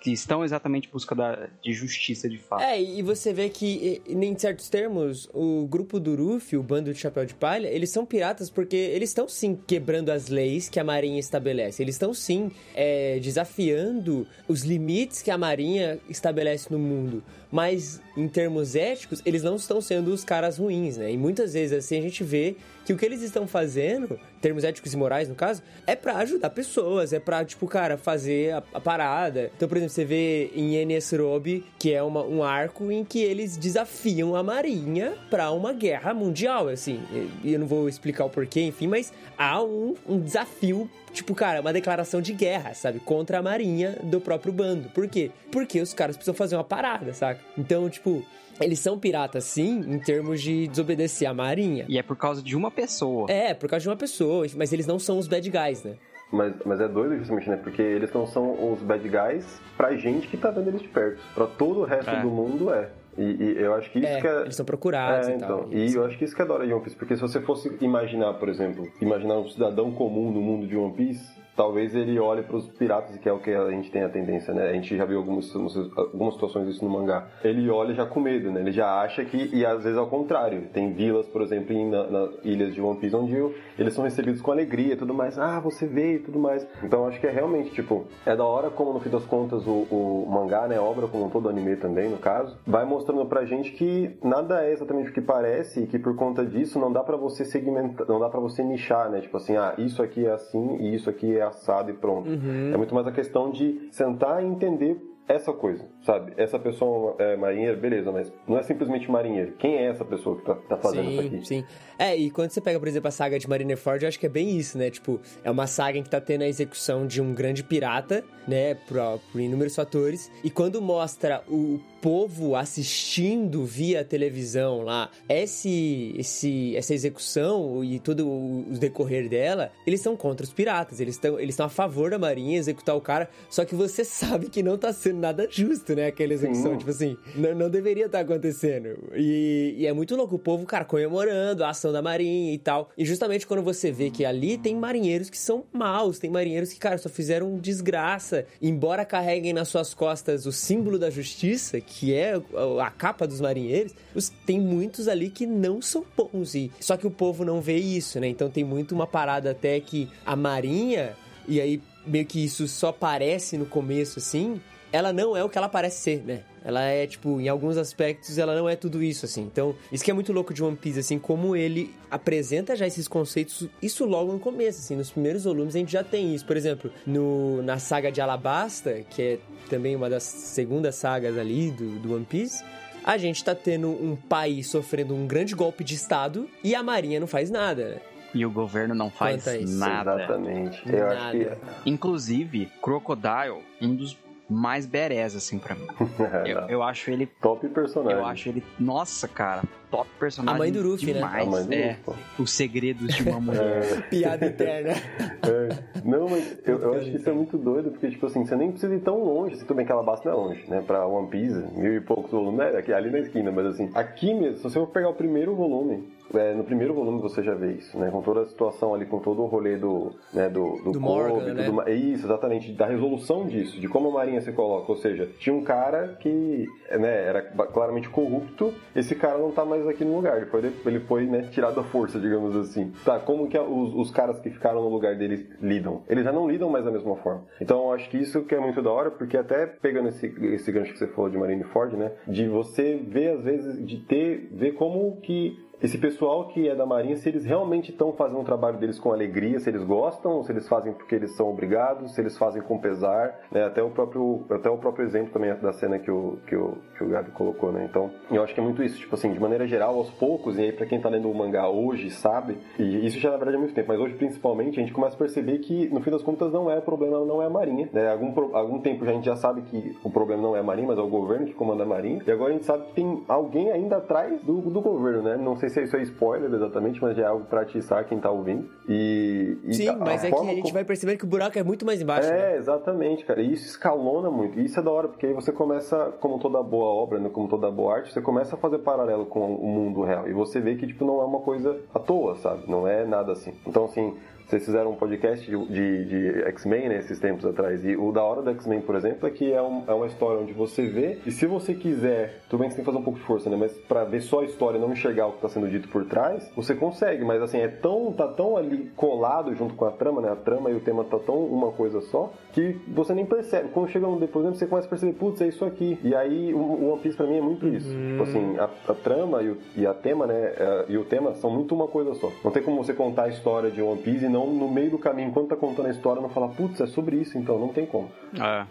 que estão exatamente em busca da, de justiça de fato. É, e você vê que, em certos termos, o grupo do Ruffy, o bando de Chapéu de Palha, eles são piratas porque eles estão sim quebrando as leis que a Marinha estabelece. Eles estão sim é, desafiando os limites que a Marinha estabelece no mundo. Mas, em termos éticos, eles não estão sendo os caras ruins, né? E muitas vezes, assim, a gente vê que o que eles estão fazendo, termos éticos e morais, no caso, é pra ajudar pessoas, é pra, tipo, cara, fazer a, a parada. Então, por exemplo, você vê em Enies Lobby, que é uma- um arco em que eles desafiam a Marinha pra uma guerra mundial, assim. E eu não vou explicar o porquê, enfim, mas há um, um desafio Tipo, cara, uma declaração de guerra, sabe? Contra a marinha do próprio bando. Por quê? Porque os caras precisam fazer uma parada, saca? Então, tipo, eles são piratas sim, em termos de desobedecer a marinha. E é por causa de uma pessoa. É, por causa de uma pessoa, mas eles não são os bad guys, né? Mas, mas é doido justamente, né? Porque eles não são os bad guys pra gente que tá vendo eles de perto. Pra todo o resto É. do mundo é. E, e eu acho que isso É, que é. eles são procurados É, e tal. então. E eu acho que isso que é da hora de One Piece, porque se você fosse imaginar, por exemplo, imaginar um cidadão comum no mundo de One Piece, talvez ele olhe para os piratas, que é o que a gente tem a tendência, né? A gente já viu algumas, algumas situações disso no mangá. Ele olha já com medo, né? Ele já acha que, e às vezes ao contrário, tem vilas, por exemplo, em, na, na ilhas de One Piece, onde eles são recebidos com alegria e tudo mais. Ah, você veio e tudo mais. Então acho que é realmente, tipo, é da hora como no fim das contas o, o mangá, né? Obra como todo, anime também, no caso, vai mostrando pra gente que nada é exatamente o que parece e que por conta disso não dá para você segmentar, não dá para você nichar, né? Tipo assim, ah, isso aqui é assim e isso aqui é assado e pronto. Uhum. É muito mais a questão de sentar e entender essa coisa, sabe? Essa pessoa é marinheiro, beleza, mas não é simplesmente marinheiro. Quem é essa pessoa que tá, tá fazendo sim, isso aqui? Sim, É, e quando você pega, por exemplo, a saga de Marineford, eu acho que é bem isso, né? Tipo, é uma saga em que tá tendo a execução de um grande pirata, né? Por, por inúmeros fatores. E quando mostra o povo assistindo via televisão lá esse, esse, essa execução e todo o decorrer dela, eles estão contra os piratas. Eles estão eles a favor da marinha executar o cara, só que você sabe que não tá sendo nada justo, né? Aquela execução. Sim. Tipo assim, não, não deveria estar acontecendo. E, e é muito louco o povo, cara, comemorando a ação da marinha e tal. E justamente quando você vê que ali tem marinheiros que são maus, tem marinheiros que, cara, só fizeram desgraça. Embora carreguem nas suas costas o símbolo da justiça, que é a capa dos marinheiros, os- tem muitos ali que não são bons. E, só que o povo não vê isso, né? Então tem muito uma parada até que a marinha, e aí meio que isso só parece no começo, assim, ela não é o que ela parece ser, né? Ela é, tipo, em alguns aspectos, ela não é tudo isso, assim. Então, isso que é muito louco de One Piece, assim, como ele apresenta já esses conceitos, isso logo no começo, assim. Nos primeiros volumes a gente já tem isso. Por exemplo, no, na saga de Alabasta, que é também uma das segundas sagas ali do, do One Piece, a gente tá tendo um país sofrendo um grande golpe de Estado e a Marinha não faz nada, né? E o governo não faz nada. Exatamente. Eu acho que. Nada. Inclusive, Crocodile, um dos mais berés, assim, pra mim. Eu, eu acho ele. Top personagem. Eu acho ele. Nossa, cara, top personagem. A mãe do Luffy, né? demais. A mãe do é, Luffy. Os segredos de uma mulher. Piada interna. É. Não, mas eu, eu acho que isso é muito doido, porque, tipo assim, você nem precisa ir tão longe, se tudo bem que Alabasta não é longe, né? Pra One Piece, mil e poucos volumes, é aqui, ali na esquina, mas assim, aqui mesmo, se você for pegar o primeiro volume, é, no primeiro volume você já vê isso, né? Com toda a situação ali, com todo o rolê do, né, do, do, Do Morgan, tudo né? mais. Isso, exatamente, da resolução disso, de como a Marinha se coloca. Ou seja, tinha um cara que né, era claramente corrupto, esse cara não tá mais aqui no lugar, foi, ele foi né, tirado à força, digamos assim. Tá, como que os, os caras que ficaram no lugar dele lidam? Eles já não lidam mais da mesma forma. Então eu acho que isso que é muito da hora, porque até pegando esse, esse gancho que você falou de Marineford, né, de você ver às vezes, de ter, ver como que esse pessoal que é da Marinha, se eles realmente estão fazendo o trabalho deles com alegria, se eles gostam, se eles fazem porque eles são obrigados, se eles fazem com pesar, né? Até o próprio, até o próprio exemplo também da cena que o, que o, que o Gabi colocou, né? Então, eu acho que é muito isso, tipo assim, de maneira geral, aos poucos, e aí pra quem tá lendo o mangá hoje, sabe, e isso já na verdade há muito tempo, mas hoje principalmente, a gente começa a perceber que, no fim das contas, não é o problema, não é a Marinha, né? Algum, algum tempo já a gente já sabe que o problema não é a Marinha, mas é o governo que comanda a Marinha, e agora a gente sabe que tem alguém ainda atrás do, do governo, né? Não sei se isso é spoiler exatamente, mas já é algo pra atiçar quem tá ouvindo. E, e Sim, mas é que a gente como- vai percebendo que o buraco é muito mais embaixo, né? é, exatamente, cara. E isso escalona muito. E isso é da hora, porque aí você começa, como toda boa obra, né, como toda boa arte, você começa a fazer paralelo com o mundo real. E você vê que, tipo, não é uma coisa à toa, sabe? Não é nada assim. Então, assim, vocês fizeram um podcast de, de, de X-Men, né, esses tempos atrás. E o da hora do X-Men, por exemplo, é que é, um- é uma história onde você vê, e se você quiser, tudo bem que você tem que fazer um pouco de força, né? Mas pra ver só a história e não enxergar o que tá sendo dito por trás, você consegue. Mas assim, é tão, tá tão ali colado junto com a trama, né? A trama e o tema tá tão uma coisa só, que você nem percebe. Quando chega um depoimento, você começa a perceber, putz, é isso aqui. E aí, o, o One Piece pra mim é muito isso. Tipo assim, a, a trama e o, e a tema, né? é, e o tema são muito uma coisa só. Não tem como você contar a história de One Piece e não no meio do caminho, enquanto tá contando a história, não falar, putz, é sobre isso, então. Não tem como. É.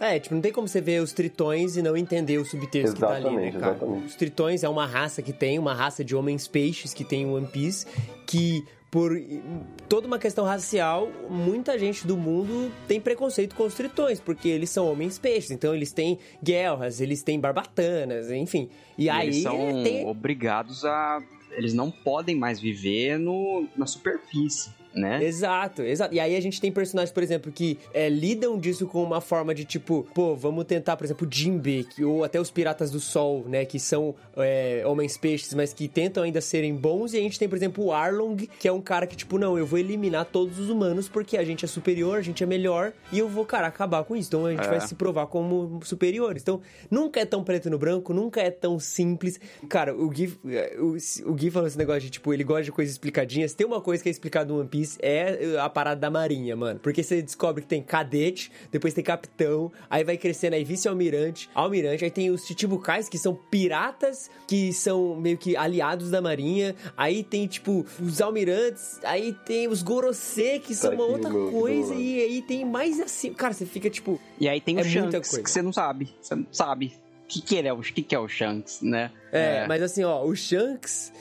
É, É, tipo, não tem como você ver os tritões e não entender o subtexto que tá ali, né, Exatamente, cara? exatamente. Os tritões é uma raça que tem, uma raça de homens peixes que tem o One Piece, que por toda uma questão racial, muita gente do mundo tem preconceito com os tritões, porque eles são homens peixes, então eles têm guerras, eles têm barbatanas, enfim. E, E aí eles são tem... obrigados a. Eles não podem mais viver no, na superfície. Né? Exato, exato. E aí a gente tem personagens, por exemplo, que é, lidam disso com uma forma de tipo, pô, vamos tentar, por exemplo, Jinbe, que, ou até os Piratas do Sol, né, que são é, homens peixes, mas que tentam ainda serem bons. E a gente tem, por exemplo, o Arlong, que é um cara que, tipo, não, eu vou eliminar todos os humanos porque a gente é superior, a gente é melhor, e eu vou, cara, acabar com isso. Então a gente É. vai se provar como superiores. Então, nunca é tão preto no branco, nunca é tão simples. Cara, o Gui, o, o Gui falou esse negócio de, tipo, ele gosta de coisas explicadinhas. Tem uma coisa que é explicada no One Piece, é a parada da marinha, mano. Porque você descobre que tem cadete, depois tem capitão, aí vai crescendo aí vice-almirante, almirante, aí tem os Chichibukais, que são piratas, que são meio que aliados da marinha, aí tem, tipo, os almirantes, aí tem os Gorosei, que são uma aqui, outra meu, coisa, e aí tem mais assim... Cara, você fica, tipo... E aí tem o É muita Shanks, coisa. que você não sabe. Você não sabe. O que, que é? O que, que é o Shanks, né? É, mas assim, ó, o Shanks.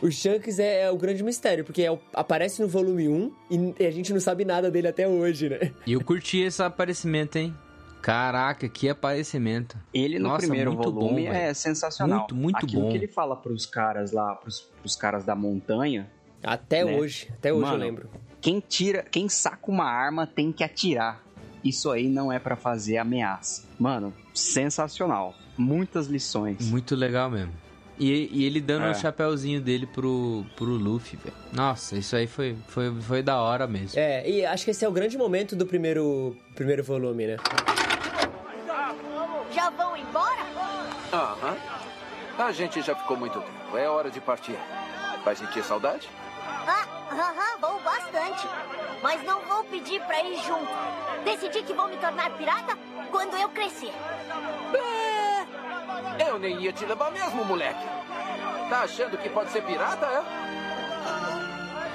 O Shanks é, é o grande mistério, porque é o- aparece no volume 1 e a gente não sabe nada dele até hoje, né? E eu curti esse aparecimento, hein? Caraca, que aparecimento. Ele no Nossa, primeiro muito volume bom, é velho. sensacional. Muito, muito Aquilo bom. que ele fala pros caras lá, pros, pros caras da montanha, Até Né? hoje, até hoje Mano, eu lembro. quem tira, quem saca uma arma tem que atirar. Isso aí não é pra fazer ameaça. Mano, sensacional. Muitas lições. Muito legal mesmo. E, e ele dando É. o chapéuzinho dele pro, pro Luffy, velho. Nossa, isso aí foi, foi, foi da hora mesmo. É, e acho que esse é o grande momento do primeiro, primeiro volume, né? Já vão embora? Aham. A gente já ficou muito tempo. É hora de partir. Vai sentir saudade? Ah, aham, vou bastante. Mas não vou pedir pra ir junto. Decidi que vou me tornar pirata quando eu crescer. É, eu nem ia te levar mesmo, moleque. Tá achando que pode ser pirata, é?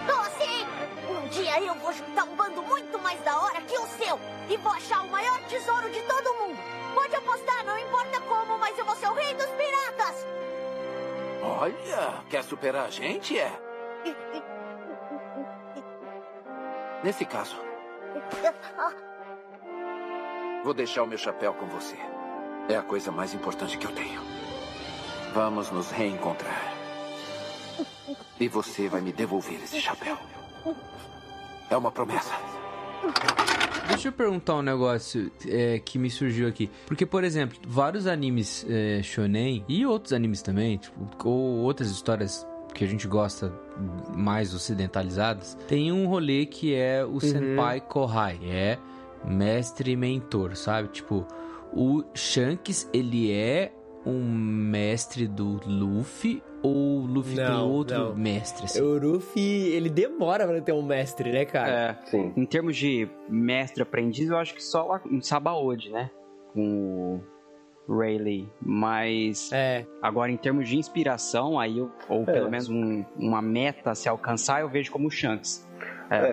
Tô sim! Um dia eu vou juntar um bando muito mais da hora que o seu. E vou achar o maior tesouro de todo mundo. Pode apostar, não importa como, mas eu vou ser o rei dos piratas. Olha, quer superar a gente, é? Nesse caso, vou deixar o meu chapéu com você. É a coisa mais importante que eu tenho. Vamos nos reencontrar. E você vai me devolver esse chapéu. É uma promessa. Deixa eu perguntar um negócio é, que me surgiu aqui. Porque, por exemplo, vários animes é, shonen e outros animes também, tipo, ou outras histórias que a gente gosta mais ocidentalizadas, tem um rolê que é o Senpai Kohai, é mestre e mentor, sabe? Tipo, o Shanks, ele é um mestre do Luffy ou o Luffy tem Não, outro não. mestre, assim? O Ruffy, ele demora pra ter um mestre, né, cara? É, Sim. em termos de mestre aprendiz, eu acho que só lá em Sabaody, né? Com o Rayleigh. Mas É. agora, em termos de inspiração, aí eu, ou pelo É. menos um- uma meta a se alcançar, eu vejo como o Shanks.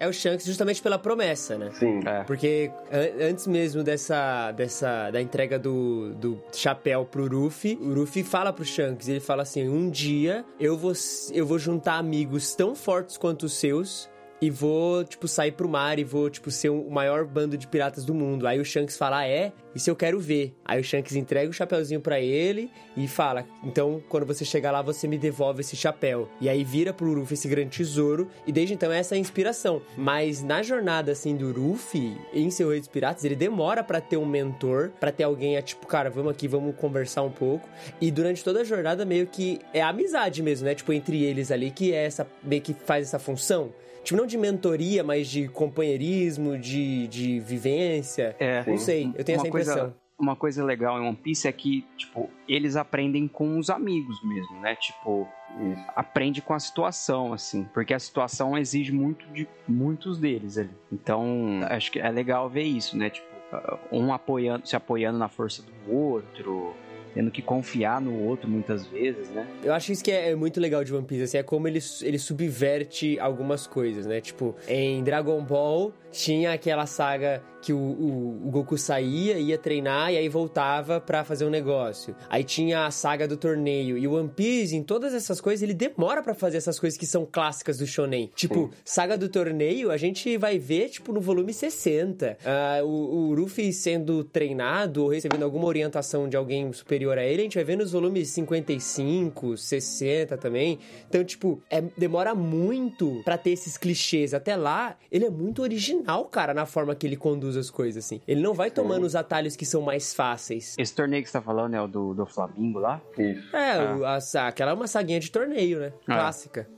É o Shanks justamente pela promessa, né? Sim. É. Porque an- antes mesmo dessa, dessa da entrega do, do chapéu pro Ruffy, o Ruffy fala pro Shanks, ele fala assim, um dia eu vou, eu vou juntar amigos tão fortes quanto os seus e vou, tipo, sair pro mar e vou, tipo, ser o maior bando de piratas do mundo. Aí o Shanks fala, ah, é? Isso eu quero ver. Aí o Shanks entrega o chapéuzinho pra ele e fala, então, quando você chegar lá, você me devolve esse chapéu. E aí vira pro Ruffy esse grande tesouro e desde então essa é a inspiração. Mas na jornada, assim, do Ruffy, em seu Rei dos Piratas, ele demora pra ter um mentor, pra ter alguém, a, tipo, cara, vamos aqui, vamos conversar um pouco. E durante toda a jornada, meio que é amizade mesmo, né? Tipo, entre eles ali, que é essa, meio que faz essa função. Tipo, não de mentoria, mas de companheirismo, de, de vivência. É. Não sei, eu tenho uma essa coisa, impressão. Uma coisa legal em One Piece é que, tipo, eles aprendem com os amigos mesmo, né? Tipo, Isso. aprende com a situação, assim, porque a situação exige muito de muitos deles ali. Então, acho que é legal ver isso, né? Tipo, um apoiando, se apoiando na força do outro, tendo que confiar no outro muitas vezes, né? Eu acho isso que é, é muito legal de One Piece, assim, é como ele, ele subverte algumas coisas, né? Tipo, em Dragon Ball tinha aquela saga que o, o, o Goku saía, ia treinar e aí voltava pra fazer um negócio. Aí tinha a saga do torneio. E o One Piece, em todas essas coisas, ele demora pra fazer essas coisas que são clássicas do Shonen. Tipo, saga do torneio, a gente vai ver, tipo, no volume 60. Ah, o, o Luffy sendo treinado ou recebendo alguma orientação de alguém superior a ele, a gente vai ver nos volumes 55, 60 também. Então, tipo, é, demora muito pra ter esses clichês. Até lá, ele é muito original, cara, na forma que ele conduz as coisas, assim. Ele não vai tomando os atalhos que são mais fáceis. Esse torneio que você tá falando é o do, do Flamingo lá? Isso. É, o- a, aquela é uma saguinha de torneio, né? Clássica.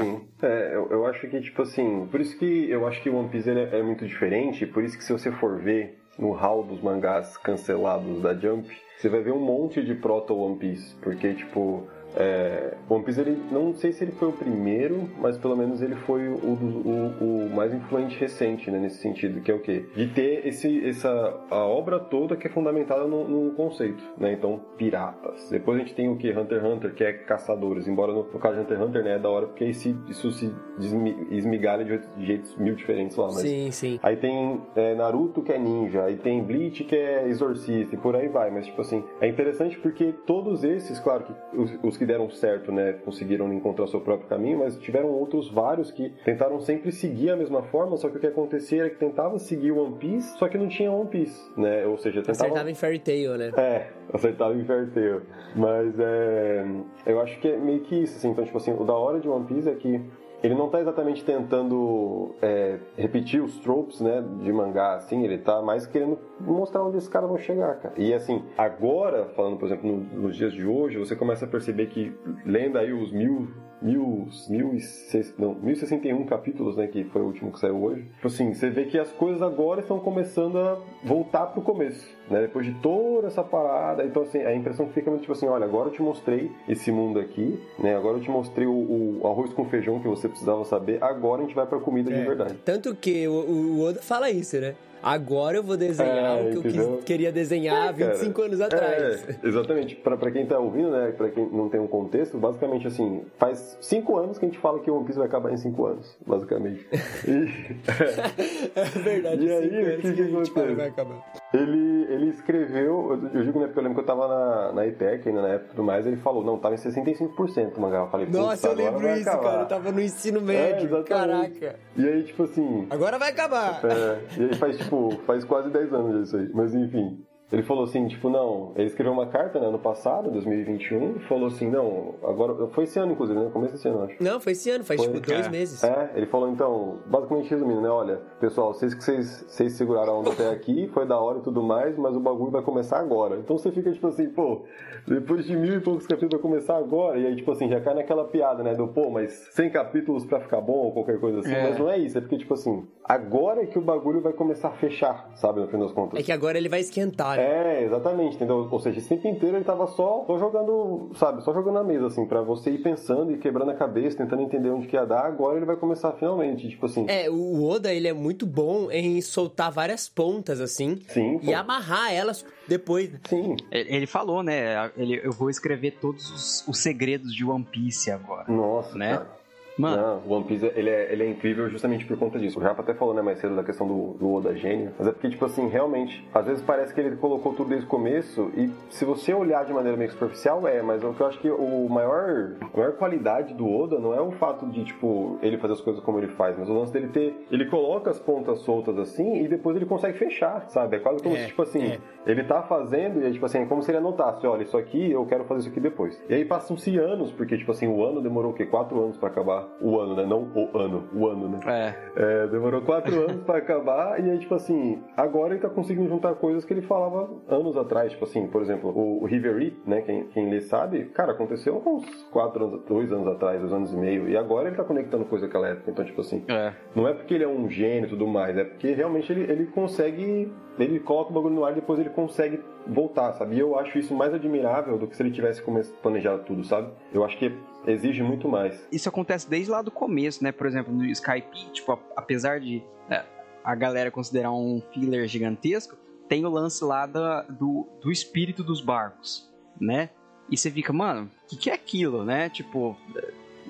Sim. É, eu, eu acho que, tipo assim, por isso que eu acho que o One Piece é, é muito diferente, por isso que se você for ver no hall dos mangás cancelados da Jump, você vai ver um monte de proto One Piece, porque, tipo, é, One Piece, ele, não sei se ele foi o primeiro, mas pelo menos ele foi o, o, o mais influente recente, né, nesse sentido, que é o quê? De ter esse, essa, a obra toda que é fundamentada no, no conceito, né, então, piratas. Depois a gente tem o que? Hunter x Hunter, que é caçadores, embora no, no caso de Hunter x Hunter, né, é da hora porque esse, isso se esmigalha de jeitos mil diferentes lá, mas... Sim, sim. Aí tem é, Naruto que é ninja, aí tem Bleach que é exorcista e por aí vai. Mas, tipo assim, é interessante porque todos esses, claro que os, os que deram certo, né, conseguiram encontrar seu próprio caminho, mas tiveram outros vários que tentaram sempre seguir a mesma forma, só que o que acontecia era que tentava seguir One Piece, só que não tinha One Piece, né? Ou seja, tentava... Acertava em Fairy Tail, né? É, acertava em Fairy Tail. Mas é. Eu acho que é meio que isso, assim. Então, tipo assim, o da hora de One Piece é que ele não tá exatamente tentando é, repetir os tropes, né, de mangá, assim, ele tá mais querendo mostrar onde esses caras vão chegar, cara. E assim, agora, falando, por exemplo, no- nos dias de hoje, você começa a perceber que, lendo aí os mil, mil, mil e seis- não, 1061 capítulos, né, que foi o último que saiu hoje, tipo assim, você vê que as coisas agora estão começando a voltar pro começo, né, depois de toda essa parada, então assim, a impressão que fica é muito tipo assim, olha, agora eu te mostrei esse mundo aqui, né, agora eu te mostrei o, o arroz com feijão que você precisava saber, agora a gente vai pra comida de É. verdade. Tanto que o, o Oda fala isso, né? Agora eu vou desenhar É, o que eu quis- queria desenhar há 25 Cara, anos atrás. É, exatamente. Pra, pra quem tá ouvindo, né? Pra quem não tem um contexto, basicamente assim, faz cinco anos que a gente fala que o One Piece vai acabar em cinco anos, basicamente. E, É verdade, E aí, o que que que a gente fala acontece? Ele, ele escreveu, eu, digo, né? Porque eu lembro que eu tava na, na ETEC ainda na época e tudo mais, ele falou, não, tava em 65% o mangá. Eu falei, Nossa, "Putz, eu lembro isso, acabar." cara. Eu tava no ensino É, médio. exatamente. Caraca. E aí, tipo assim, Agora vai acabar. É, e aí faz, tipo, faz quase 10 anos isso aí. Mas enfim. Ele falou assim, tipo, não, ele escreveu uma carta, né, ano passado, 2021, e falou assim, não, agora, foi esse ano, inclusive, né, começo desse ano, acho. Não, foi esse ano, faz Foi, tipo dois é. meses. É, ele falou então, basicamente resumindo, né? Olha, pessoal, vocês que vocês, vocês seguraram a onda até aqui, foi da hora e tudo mais, mas o bagulho vai começar agora. Então você fica tipo assim, pô, depois de mil e poucos capítulos vai começar agora, e aí tipo assim, já cai naquela piada, né? Do pô, mas 100 capítulos pra ficar bom ou qualquer coisa assim, É. mas não é isso, é porque tipo assim, agora é que o bagulho vai começar a fechar, sabe, no fim das contas. É que agora ele vai esquentar, né? É, exatamente, entendeu? Ou seja, esse tempo inteiro ele tava só, só jogando, sabe, só jogando na mesa, assim, pra você ir pensando e quebrando a cabeça, tentando entender onde que ia dar, agora ele vai começar finalmente, tipo assim. É, o Oda, ele é muito bom em soltar várias pontas, assim, Sim, e pô. amarrar elas depois. né? Sim. Ele ele falou, né? Ele, eu vou escrever todos os, os segredos de One Piece agora. Nossa, Né? cara. Mano, Não, o One Piece ele é, ele é incrível justamente por conta disso. O Rafa até falou né, mais cedo da questão do, do Oda gênio, mas é porque, tipo assim, realmente, às vezes parece que ele colocou tudo desde o começo e se você olhar de maneira meio superficial, é, mas o que eu acho que o maior, a maior qualidade do Oda não é o fato de, tipo, ele fazer as coisas como ele faz, mas o lance dele ter. Ele coloca as pontas soltas assim e depois ele consegue fechar, sabe? É quase como É, se, tipo assim, é. ele tá fazendo e é tipo assim, é como se ele anotasse, olha, isso aqui eu quero fazer isso aqui depois. E aí passam-se anos, porque, tipo assim, o ano demorou o quê? Quatro anos pra acabar. O ano, né? Não o ano, o ano, né? é. É, demorou quatro anos pra acabar e aí, tipo assim, agora ele tá conseguindo juntar coisas que ele falava anos atrás. Tipo assim, por exemplo, o, o Rivery, né? Quem, quem lê sabe, cara, aconteceu uns quatro anos, dois anos atrás, dois anos e meio. E agora ele tá conectando coisa com aquela época. Então, tipo assim, É. não é porque ele é um gênio e tudo mais, é porque realmente ele, ele consegue. Ele coloca o bagulho no ar e depois ele consegue voltar, sabe? E eu acho isso mais admirável do que se ele tivesse planejado tudo, sabe? Eu acho que exige muito mais. Isso acontece desde lá do começo, né? Por exemplo, no Skype, tipo, apesar de é, a galera considerar um filler gigantesco, tem o lance lá do, do espírito dos barcos, né? E você fica, mano, o que, que é aquilo, né? Tipo,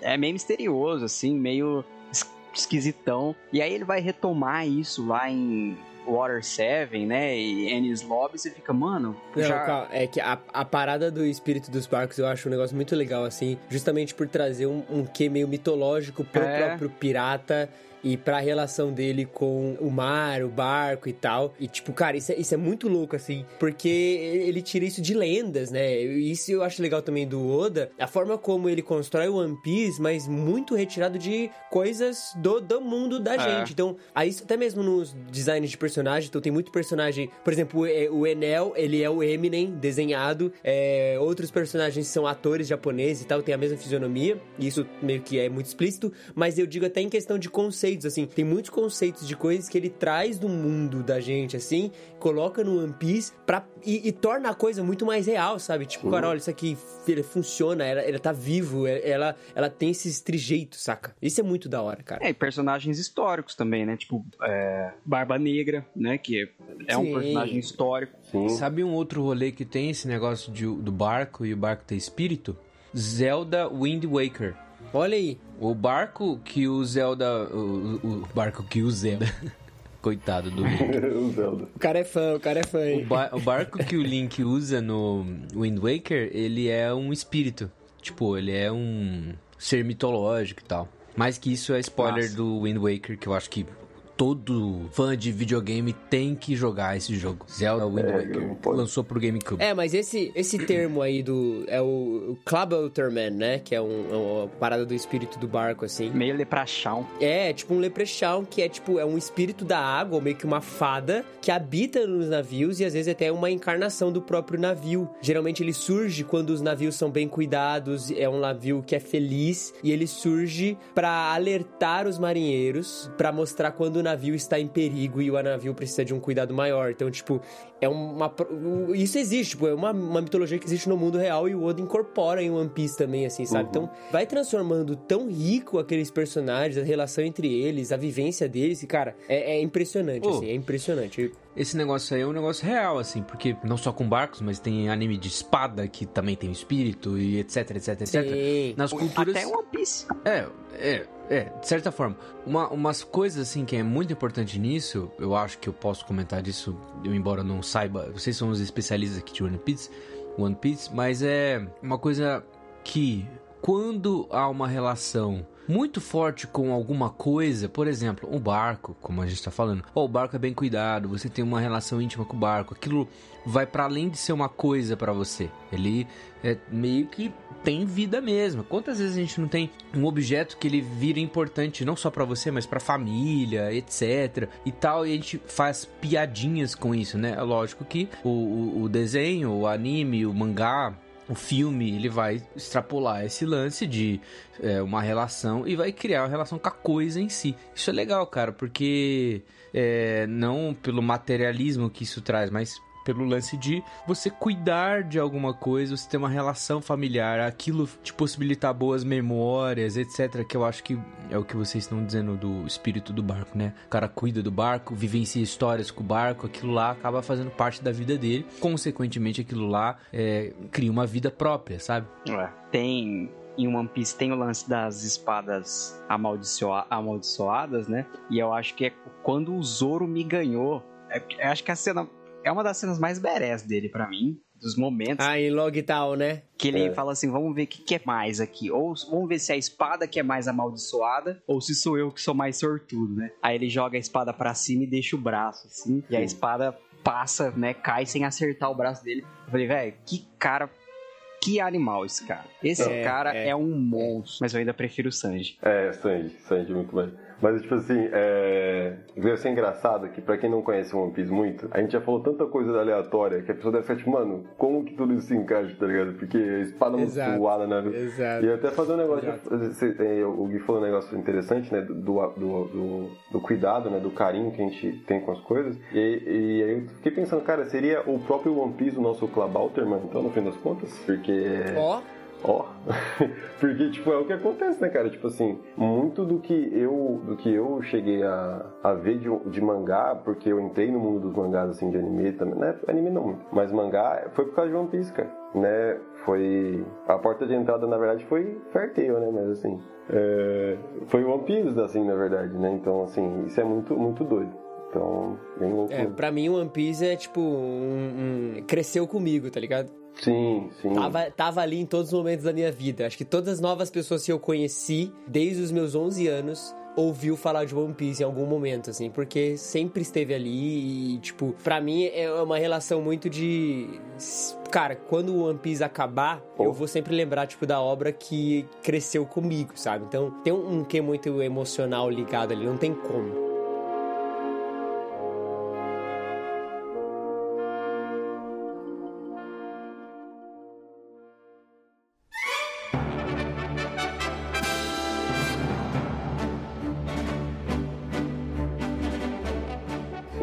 é meio misterioso, assim, meio es- esquisitão. E aí ele vai retomar isso lá em Water 7, né? E Ennis Lobby, você fica, mano. Não, já... calma, é que a, a parada do espírito dos barcos eu acho um negócio muito legal, assim, justamente por trazer um, um quê meio mitológico pro É. próprio pirata e pra relação dele com o mar, o barco e tal. E, tipo, cara, isso é, isso é muito louco, assim, porque ele tira isso de lendas, né? Isso eu acho legal também do Oda, a forma como ele constrói o One Piece, mas muito retirado de coisas do, do mundo da É. gente. Então, aí isso até mesmo nos designs de personagem, então tem muito personagem, por exemplo, o E- o Enel, ele é o Eminem desenhado, é, outros personagens são atores japoneses e tal, tem a mesma fisionomia, e isso meio que é muito explícito, mas eu digo até em questão de conceitos, assim, tem muitos conceitos de coisas que ele traz do mundo da gente, assim, coloca no One Piece pra, e, e torna a coisa muito mais real, sabe? Tipo, cara, olha, isso aqui ele funciona, ela, ela tá vivo, ela, ela tem esses trejeitos, saca? Isso é muito da hora, cara. É, e personagens históricos também, né? Tipo, é, Barba Negra, né? Que é um Sim. personagem histórico. Sim. Sabe um outro rolê que tem esse negócio de- do barco e o barco ter espírito? Zelda Wind Waker. Olha aí. O barco que o Zelda. O, o- barco que o Zelda. Coitado do Link. o Zelda. O cara é fã, o cara é fã, O, ba- o barco que o Link usa no Wind Waker, ele é um espírito. Tipo, ele é um ser mitológico e tal. Mais que isso é spoiler Massa. do Wind Waker, que eu acho que todo fã de videogame tem que jogar esse jogo. Zelda Wind É, Waker. pode. Lançou pro GameCube. É, mas esse, esse termo aí do. É o, o Clubberman, né? Que é, um, é uma parada do espírito do barco, assim. Meio leprachão. É, tipo um leprechaun, que é tipo, é um espírito da água, ou meio que uma fada, que habita nos navios e às vezes até é uma encarnação do próprio navio. Geralmente ele surge quando os navios são bem cuidados, é um navio que é feliz, e ele surge pra alertar os marinheiros, pra mostrar quando o navio está em perigo e o navio precisa de um cuidado maior. Então, tipo, é uma. Isso existe, tipo, é uma, uma mitologia que existe no mundo real e o Oda incorpora em One Piece também, assim, sabe? Então, vai transformando tão rico aqueles personagens, a relação entre eles, a vivência deles, e, cara, é, é impressionante, Ô. assim, é impressionante. Esse negócio aí é um negócio real, assim, porque não só com barcos, mas tem anime de espada que também tem espírito e etc, etc, etc. Sim. Nas culturas. Até One Piece. É, é, é, de certa forma. Uma, umas coisas, assim, que é muito importante nisso, eu acho que eu posso comentar disso, eu embora não saiba, vocês são os especialistas aqui de One Piece, One Piece, mas é uma coisa que, quando há uma relação muito forte com alguma coisa, por exemplo, um barco, como a gente tá falando, ó, o barco é bem cuidado, você tem uma relação íntima com o barco, aquilo vai para além de ser uma coisa para você. Ele é meio que tem vida mesmo. Quantas vezes a gente não tem um objeto que ele vira importante não só para você, mas para família, etc. e tal, e a gente faz piadinhas com isso, né? É lógico que o, o, o desenho, o anime, o mangá, o filme ele vai extrapolar esse lance de é, uma relação e vai criar uma relação com a coisa em si. Isso é legal, cara, porque é, não pelo materialismo que isso traz, mas pelo lance de você cuidar de alguma coisa, você ter uma relação familiar, aquilo te possibilitar boas memórias, etc. Que eu acho que é o que vocês estão dizendo do espírito do barco, né? O cara cuida do barco, vivencia histórias com o barco, aquilo lá acaba fazendo parte da vida dele. Consequentemente, aquilo lá é, cria uma vida própria, sabe? Tem. Em One Piece tem o lance das espadas amaldiçoa- amaldiçoadas, né? E eu acho que é quando o Zoro me ganhou. é- eu acho que a cena. É uma das cenas mais berés dele pra mim. Dos momentos. Ah, em Logtown, né? Que ele É. fala assim: vamos ver o que, que é mais aqui. Ou vamos ver se é a espada que é mais amaldiçoada, ou se sou eu que sou mais sortudo, né? Aí ele joga a espada pra cima e deixa o braço, assim. E a Sim. espada passa, né? Cai sem acertar o braço dele. Eu falei, velho, que cara. Que animal esse cara. Esse É, cara é. é, um monstro. Mas eu ainda prefiro o Sanji. É, Sanji, Sanji muito mais. Mas, tipo assim, é... Deve ser engraçado que, pra quem não conhece One Piece muito, a gente já falou tanta coisa aleatória que a pessoa deve ficar tipo, mano, como que tudo isso se encaixa, tá ligado? Porque a espada Exato. voada, né? Exato. E até fazer um negócio, de- é, o Gui falou um negócio interessante, né, do, do, do, do cuidado, né, do carinho que a gente tem com as coisas, e, e aí eu fiquei pensando, cara, seria o próprio One Piece o nosso Clubauter, mano, então, no fim das contas? Porque... Ó, Ó, porque tipo é o que acontece, né, cara? Tipo assim, muito do que eu do que eu cheguei a, a ver de, de mangá, porque eu entrei no mundo dos mangás assim de anime também, né? Anime não muito, mas mangá foi por causa de One Piece, cara. Né? Foi a porta de entrada na verdade foi Fairtail, né? Mas assim, é, foi One Piece assim, na verdade, né? Então assim, isso é muito muito doido. Então, bem louco. É, pra mim, One Piece é tipo um, um- Cresceu comigo, tá ligado? Sim, sim. Tava, tava ali em todos os momentos da minha vida. Acho que todas as novas pessoas que eu conheci, desde os meus 11 anos, ouviu falar de One Piece em algum momento, assim, porque sempre esteve ali e, tipo, pra mim é uma relação muito de. Cara, quando o One Piece acabar, eu vou sempre lembrar, tipo, da obra que cresceu comigo, sabe? Então tem um, um quê muito emocional ligado ali, não tem como.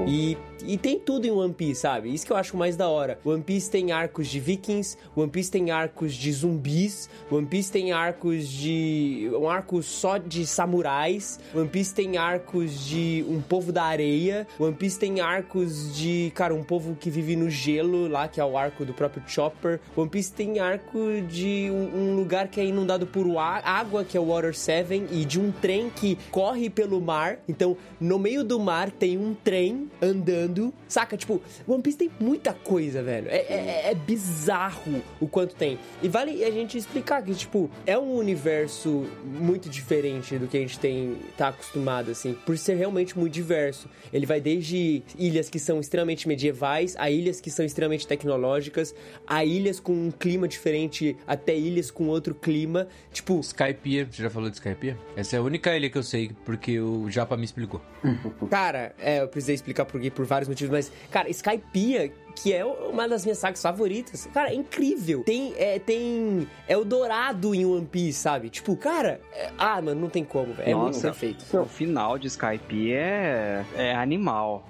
E, e tem tudo em One Piece, sabe? Isso que eu acho mais da hora. One Piece tem arcos de vikings, One Piece tem arcos de zumbis, One Piece tem arcos de. um arco só de samurais, One Piece tem arcos de um povo da areia, One Piece tem arcos de, cara, um povo que vive no gelo lá, que é o arco do próprio Chopper. One Piece tem arco de um, um lugar que é inundado por água, que é o Water 7, e de um trem que corre pelo mar. Então, no meio do mar tem um trem andando. Saca? Tipo, One Piece tem muita coisa, velho. É, é- é bizarro o quanto tem. E vale a gente explicar que, tipo, é um universo muito diferente do que a gente tem tá acostumado, assim, por ser realmente muito diverso. Ele vai desde ilhas que são extremamente medievais, a ilhas que são extremamente tecnológicas, a ilhas com um clima diferente, até ilhas com outro clima. Tipo, Skypiea, você já falou de Skypiea? Essa é a única ilha que eu sei, porque o Japa me explicou. Cara, é, eu precisei explicar por quê, por vários motivos, mas, cara, Skypiea, que é uma das minhas sagas favoritas, cara, é incrível. Tem, é, tem Eldorado em One Piece, sabe? Tipo, cara, é- ah, mano, não tem como, velho. É muito perfeito. o final de Skype é, é animal.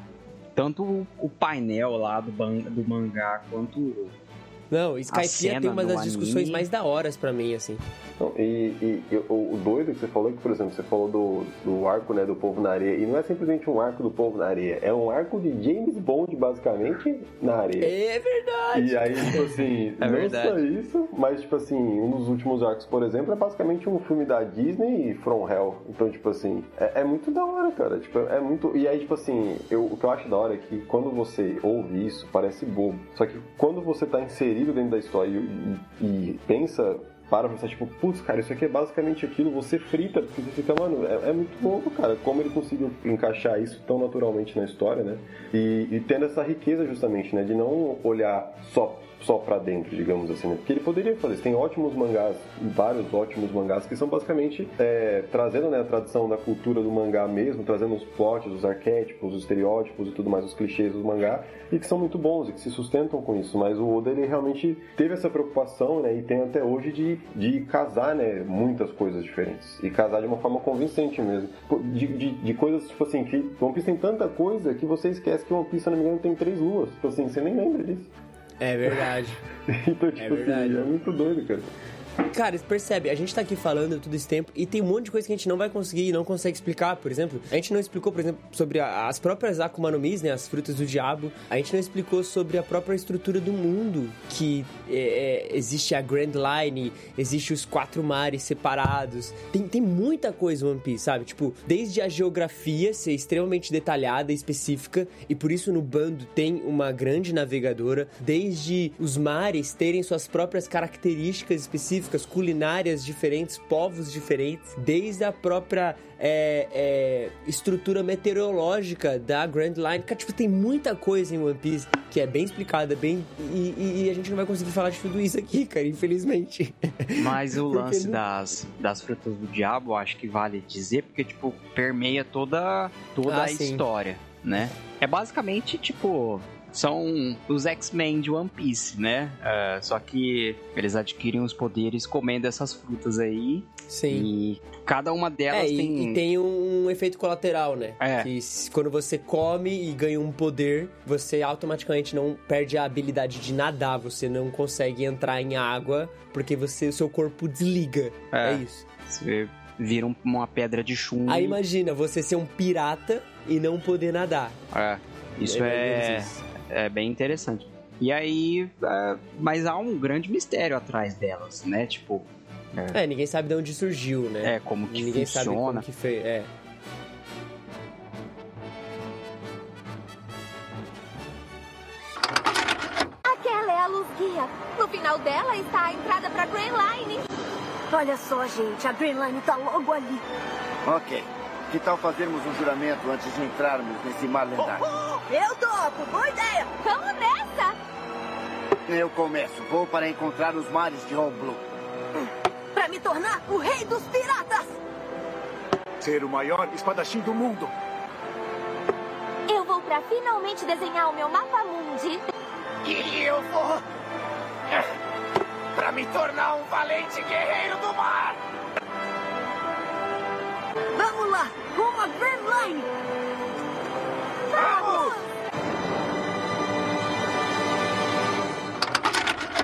Tanto o, o painel lá do, ban- do mangá quanto Não, Skypiea tem uma das discussões anime. mais da horas pra mim, assim. Não, e, e- e o, o doido que você falou é que, por exemplo, você falou do, do arco né, do povo na areia, e não é simplesmente um arco do povo na areia, é um arco de James Bond, basicamente, na areia. É verdade. E aí, tipo assim, É não verdade. só isso, mas, tipo assim, um dos últimos arcos, por exemplo, é basicamente um filme da Disney e From Hell. Então, tipo assim, é, é muito da hora, cara. Tipo, é muito. E aí, tipo assim, eu, o que eu acho da hora é que quando você ouve isso, parece bobo. Só que quando você tá inserido dentro da história e, e- e pensa. Para pensar, tipo, putz, cara, isso aqui é basicamente aquilo, você frita, porque você fica, mano, é, é muito louco, cara, como ele conseguiu encaixar isso tão naturalmente na história, né? E, e tendo essa riqueza justamente, né, de não olhar só só pra dentro, digamos assim, né? Porque ele poderia fazer isso. Tem ótimos mangás, vários ótimos mangás, que são basicamente é, trazendo né, a tradição da cultura do mangá mesmo, trazendo os plots, os arquétipos, os estereótipos e tudo mais, os clichês do mangá, e que são muito bons e que se sustentam com isso. Mas o Oda, ele realmente teve essa preocupação, né? E tem até hoje de, de casar, né? Muitas coisas diferentes. E casar de uma forma convincente mesmo. De, de, de coisas, tipo assim, que One Piece tem tanta coisa que você esquece que One Piece, se não me engano, tem três luas. Tipo assim, você nem lembra disso. É verdade. Então, tipo verdade. assim, é muito doido, cara. Cara, percebe, a gente tá aqui falando todo esse tempo e tem um monte de coisa que a gente não vai conseguir e não consegue explicar. Por exemplo, a gente não explicou, por exemplo, sobre a- as próprias Akuma no Mis, né? As frutas do diabo. A gente não explicou sobre a própria estrutura do mundo, que é, é, existe a Grand Line, existe os quatro mares separados. Tem, tem muita coisa One Piece, sabe? Tipo, desde a geografia ser extremamente detalhada e específica, e por isso no bando tem uma grande navegadora, desde os mares terem suas próprias características específicas, culinárias diferentes, povos diferentes, desde a própria é, é, estrutura meteorológica da Grand Line. Cara, tipo, tem muita coisa em One Piece que é bem explicada, bem. E, e- e a gente não vai conseguir falar de tudo isso aqui, cara, infelizmente. Mas o lance não- das, das frutas do diabo, acho que vale dizer, porque, tipo, permeia toda, toda Ah, a sim. história, né? É basicamente, tipo, são os X-Men de One Piece, né? É, só que eles adquirem os poderes comendo essas frutas aí. Sim. E cada uma delas É, e, tem... e tem um efeito colateral, né? É. Que quando você come e ganha um poder, você automaticamente não perde a habilidade de nadar, você não consegue entrar em água, porque você, o seu corpo desliga. É, É. isso. Você vira um- uma pedra de chumbo. Aí imagina, você ser um pirata e não poder nadar. É, isso é, isso. É bem interessante. E aí, é, mas há um grande mistério atrás delas, né? Tipo. É, é ninguém sabe de onde surgiu, né? É, como que ninguém funciona. Sabe como que foi, é. Aquela é a luz guia. No final dela está a entrada para Green Line. Olha só, gente, a Green Line está logo ali. Ok, que tal fazermos um juramento antes de entrarmos nesse mar lendário? Eu topo, boa ideia. Vamos nessa. Eu começo. Vou para encontrar os mares de Blue. Para me tornar o rei dos piratas. Ser o maior espadachim do mundo. Eu vou para finalmente desenhar o meu mapa mundi. E eu vou para me tornar um valente guerreiro do mar. Vamos lá, rumo a Grand Line. Vamos!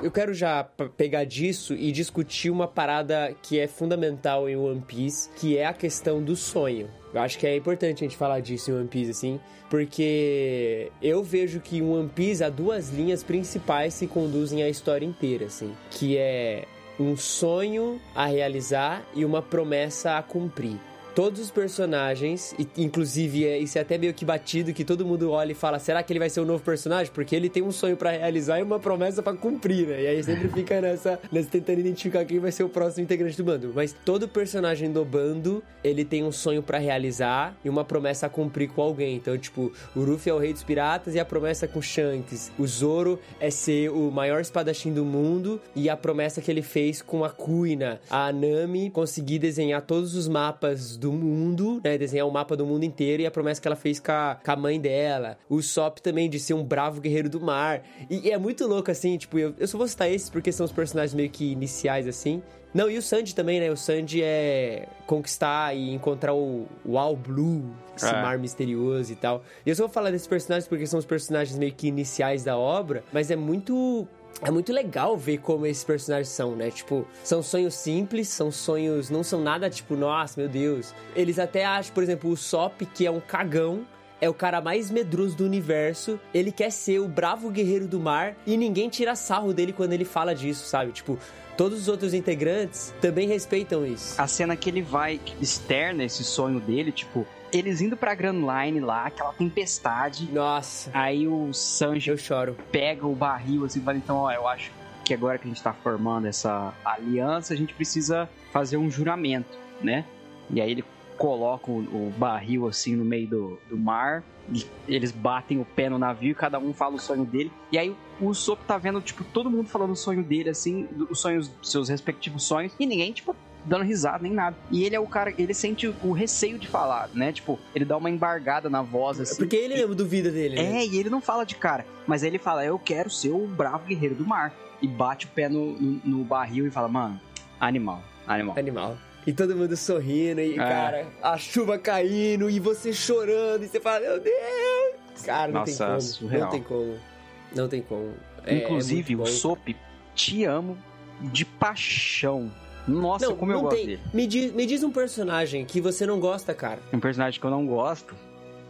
Eu quero já pegar disso e discutir uma parada que é fundamental em One Piece, que é a questão do sonho. Eu acho que é importante a gente falar disso em One Piece, assim, porque eu vejo que em One Piece há duas linhas principais que conduzem a história inteira, assim, que é um sonho a realizar e uma promessa a cumprir. Todos os personagens, e, inclusive é, isso é até meio que batido, que todo mundo olha e fala: será que ele vai ser o novo personagem? Porque ele tem um sonho pra realizar e uma promessa pra cumprir, né? E aí sempre fica nessa, nessa tentando identificar quem vai ser o próximo integrante do bando. Mas todo personagem do bando, ele tem um sonho pra realizar e uma promessa a cumprir com alguém. Então, tipo, o Luffy é o rei dos piratas e a promessa com Shanks. O Zoro é ser o maior espadachim do mundo e a promessa que ele fez com a Kuina. A Nami conseguir desenhar todos os mapas do mundo, né? Desenhar o mapa do mundo inteiro e a promessa que ela fez com a, com a mãe dela. O Sop também de ser um bravo guerreiro do mar. E, e é muito louco, assim, tipo, eu, eu só vou citar esses porque são os personagens meio que iniciais, assim. Não, e o Sanji também, né? O Sanji é conquistar e encontrar o, o All Blue, esse É. mar misterioso e tal. E eu só vou falar desses personagens porque são os personagens meio que iniciais da obra, mas é muito. É muito legal ver como esses personagens são, né? Tipo, são sonhos simples, são sonhos. Não são nada tipo, nossa, meu Deus. Eles até acham, por exemplo, o Sop, que é um cagão, é o cara mais medroso do universo. Ele quer ser o bravo guerreiro do mar e ninguém tira sarro dele quando ele fala disso, sabe? Tipo, todos os outros integrantes também respeitam isso. A cena que ele vai, externa esse sonho dele, tipo, eles indo pra Grand Line lá, aquela tempestade. Nossa. Aí o Sanji Eu choro. pega o barril assim e fala, então, ó, eu acho que agora que a gente tá formando essa aliança, a gente precisa fazer um juramento, né? E aí ele coloca o, o barril assim no meio do, do mar, e eles batem o pé no navio e cada um fala o sonho dele. E aí o Sop tá vendo, tipo, todo mundo falando o sonho dele, assim, os sonhos, seus respectivos sonhos, e ninguém, tipo, dando risada nem nada. E ele é o cara, ele sente o receio de falar, né? Tipo, ele dá uma embargada na voz, assim. Porque ele mesmo duvida dele, né? É, e ele não fala de cara, mas aí ele fala, eu quero ser o bravo guerreiro do mar. E bate o pé no, no, no barril e fala, mano, animal, animal. Animal. E todo mundo sorrindo, e, É. cara, a chuva caindo, e você chorando, e você fala, meu Deus! Cara, não Nossa, tem como. surreal. Não tem como. Não tem como. É- Inclusive, é o. Sop, te amo de paixão. Nossa, Não, como eu não gosto tem. dele. Me diz, me diz um personagem que você não gosta, cara. Um personagem que eu não gosto.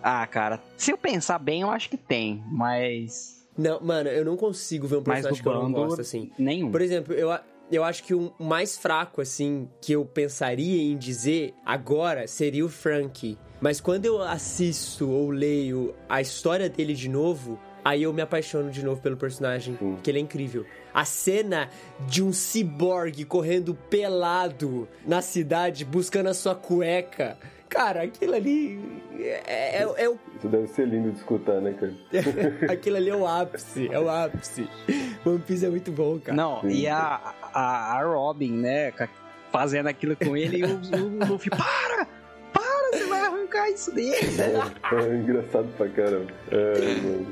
Ah, cara, se eu pensar bem, eu acho que tem, mas. Não, mano, eu não consigo ver um personagem que eu não gosto, assim. nenhum. Por exemplo, eu, eu acho que o mais fraco, assim, que eu pensaria em dizer agora seria o Frank. Mas quando eu assisto ou leio a história dele de novo, aí eu me apaixono de novo pelo personagem, que ele é incrível. A cena de um ciborgue correndo pelado na cidade buscando a sua cueca. Cara, aquilo ali é, é- é o Isso deve ser lindo de escutar, né, cara? Aquilo ali é o ápice, é o ápice. One Piece é muito bom, cara. Não, e a, a, a Robin, né, fazendo aquilo com ele e o, o Luffy! Para, arrancar isso dele, né? É engraçado pra caramba. É, mano.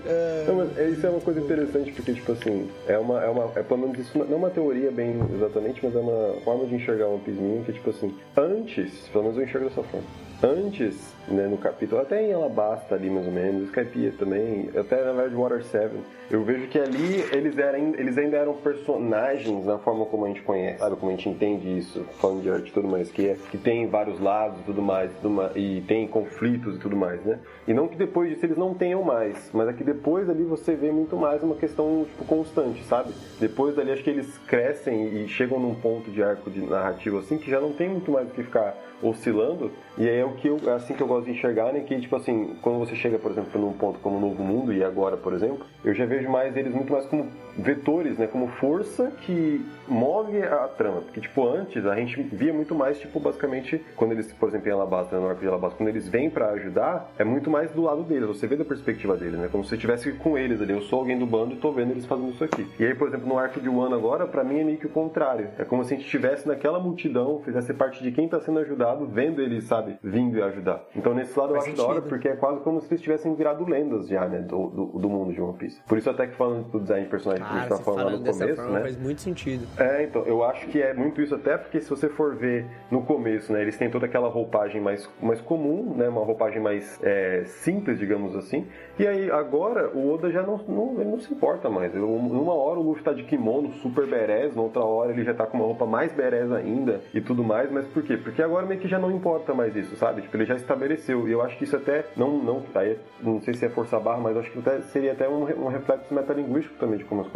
Não, mas é- isso é uma coisa interessante, porque, tipo assim, é uma. É, uma, é pelo menos isso não é uma teoria bem exatamente, mas é uma forma de enxergar One Piece minha, que, tipo assim, antes, pelo menos eu enxergo dessa forma. Antes, né, no capítulo, até em Alabasta ali mais ou menos, Skypiea também, até na verdade Water 7, eu vejo que ali eles, eram, eles ainda eram personagens na forma como a gente conhece, sabe? Como a gente entende isso, falando de arte e tudo mais, que, é, que tem vários lados e tudo mais, tudo mais, e tem conflitos e tudo mais, né? E não que depois disso eles não tenham mais, mas é que depois ali você vê muito mais uma questão tipo, constante, sabe? Depois dali acho que eles crescem e chegam num ponto de arco de narrativo assim que já não tem muito mais o que ficar oscilando, e é o que eu, é assim que eu gosto de enxergar, né, que, tipo assim, quando você chega, por exemplo, num ponto como o Novo Mundo e agora, por exemplo, eu já vejo mais eles muito mais como vetores, né, como força que move a trama. Porque, tipo, antes a gente via muito mais, tipo, basicamente, quando eles, por exemplo, em Alabasta, no arco de Alabasta, quando eles vêm para ajudar, é muito mais do lado deles, você vê da perspectiva deles, né, como se você estivesse com eles ali, eu sou alguém do bando e tô vendo eles fazendo isso aqui. E aí, por exemplo, no arco de Wano agora, para mim é meio que o contrário. É como se a gente estivesse naquela multidão, fizesse parte de quem tá sendo ajudado, vendo eles, sabe, vindo e ajudar. Então, nesse lado Faz eu acho da hora, sentido. porque é quase como se eles tivessem virado lendas já, né, do, do, do mundo de One Piece. Por isso até que falando do design de personagem que a gente tá falando no dessa começo, forma né? faz muito sentido. É, então, eu acho que é muito isso até porque se você for ver no começo, né, eles têm toda aquela roupagem mais, mais comum, né, uma roupagem mais é, simples, digamos assim, e aí agora o Oda já não, não, ele não se importa mais. Eu, numa hora o Luffy tá de kimono, super berés, na outra hora ele já tá com uma roupa mais berés ainda e tudo mais, mas por quê? Porque agora meio que já não importa mais isso, sabe? Tipo, ele já estabeleceu, e eu acho que isso até, não, não, aí, não sei se é força barra, mas eu acho que até, seria até um, um reflexo metalinguístico também de como as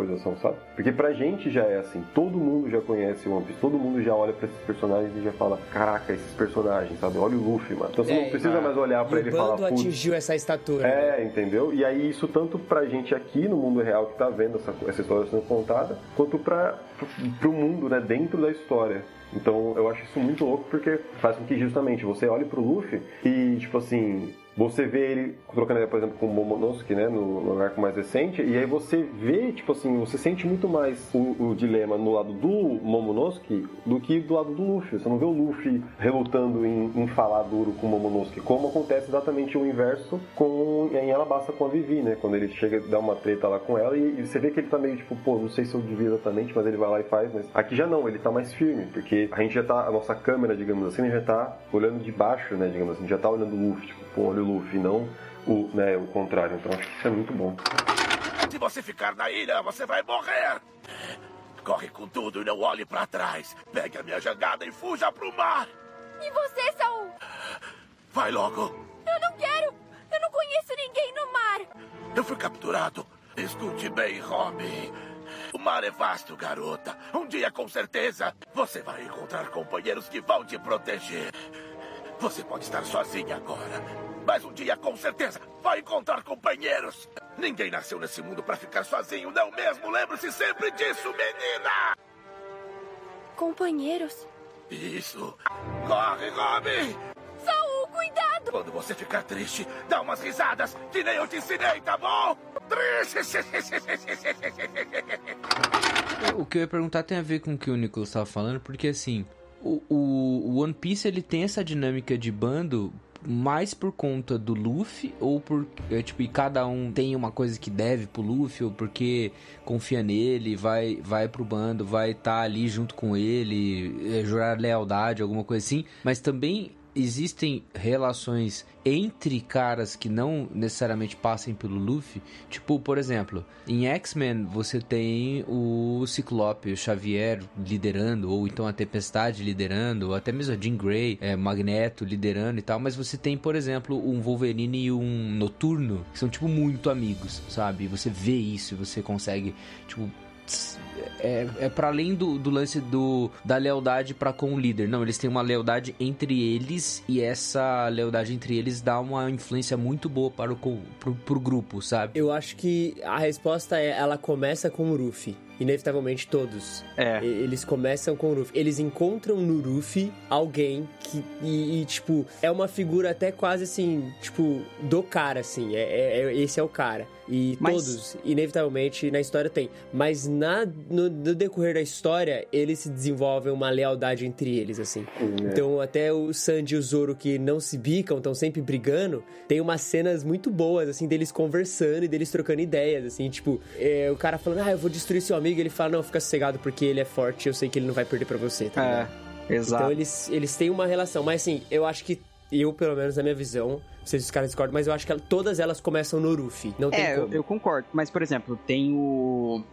sabe? Porque pra gente já é assim, todo mundo já conhece One Piece, todo mundo já olha pra esses personagens e já fala, caraca, esses personagens, sabe? Olha o Luffy, mano. Então você É, não precisa ah, mais olhar pra ele e falar, bando "Putz, atingiu essa estatura. né? é, entendeu? E aí isso tanto pra gente aqui no mundo real que tá vendo essa, essa história sendo contada, quanto pra, pro, pro mundo, né, dentro da história. Então eu acho isso muito louco porque faz com que justamente você olhe pro Luffy e, tipo assim, você vê ele trocando, por exemplo, com o Momonosuke, né, no, no arco mais recente, e aí você vê, tipo assim, você sente muito mais o, o dilema no lado do Momonosuke do que do lado do Luffy. Você não vê o Luffy relutando em, em falar duro com o Momonosuke, como acontece exatamente o inverso com em Alabasta com a Vivi, né, quando ele chega dar uma treta lá com ela e, e você vê que ele tá meio tipo, pô, não sei se eu devia exatamente, mas ele vai lá e faz, mas aqui já não, ele tá mais firme, porque a gente já tá, a nossa câmera, digamos assim, já tá olhando de baixo, né, digamos assim, já tá olhando o Luffy, tipo, pô, olha o Luffy, não o, né, o contrário. Então acho que isso é muito bom. Se você ficar na ilha, você vai morrer. Corre com tudo e não olhe pra trás. Pegue a minha jangada e fuja pro mar. E você, Saul? Vai logo. Eu não quero! Eu não conheço ninguém no mar! Eu fui capturado. Escute bem, Robin. O mar é vasto, garota. Um dia, com certeza, você vai encontrar companheiros que vão te proteger. Você pode estar sozinha agora, mas um dia, com certeza, vai encontrar companheiros. Ninguém nasceu nesse mundo pra ficar sozinho, não mesmo? Lembre-se sempre disso, menina! Companheiros? Isso. Corre, Robin! Saul, cuidado! Quando você ficar triste, dá umas risadas, que nem eu te ensinei, tá bom? Triste! O que eu ia perguntar tem a ver com o que o Nicolas estava falando, porque assim, o, o- o One Piece ele tem essa dinâmica de bando mais por conta do Luffy ou por é, tipo e cada um tem uma coisa que deve pro Luffy ou porque confia nele vai vai pro bando vai estar ali junto com ele é, jurar lealdade alguma coisa assim. Mas também existem relações entre caras que não necessariamente passem pelo Luffy. Tipo, por exemplo, em X-Men você tem o Ciclope, o Xavier liderando, ou então a Tempestade liderando, ou até mesmo a Jean Grey, é, Magneto liderando e tal. Mas você tem, por exemplo, um Wolverine e um Noturno, que são, tipo, muito amigos, sabe? Você vê isso você consegue, tipo, é, é para além do, do lance do, da lealdade para com o líder. Não, eles têm uma lealdade entre eles e essa lealdade entre eles dá uma influência muito boa para o pro, pro grupo, sabe? Eu acho que a resposta é ela começa com o Ruffy. Inevitavelmente todos. É. Eles começam com o Ruffy. Eles encontram no Ruffy alguém que. E, e, tipo, é uma figura até quase assim, tipo, do cara, assim. É, é- é- esse é o cara. E Mas- todos, inevitavelmente, na história tem. Mas na, no, no decorrer da história, eles se desenvolvem uma lealdade entre eles, assim. Então, até o Sandy e o Zoro, que não se bicam, estão sempre brigando, tem umas cenas muito boas, assim, deles conversando e deles trocando ideias, assim, tipo, é, o cara falando, ah, eu vou destruir seu amigo, ele fala, não, fica sossegado porque ele é forte, eu sei que ele não vai perder pra você, tá ligado? É, exato. Então eles, eles têm uma relação, mas assim, eu acho que, eu, pelo menos na minha visão, não sei se os caras discordam, mas eu acho que todas elas começam no Ruffy, não tem É, eu, como. eu concordo. Mas, por exemplo, tem o.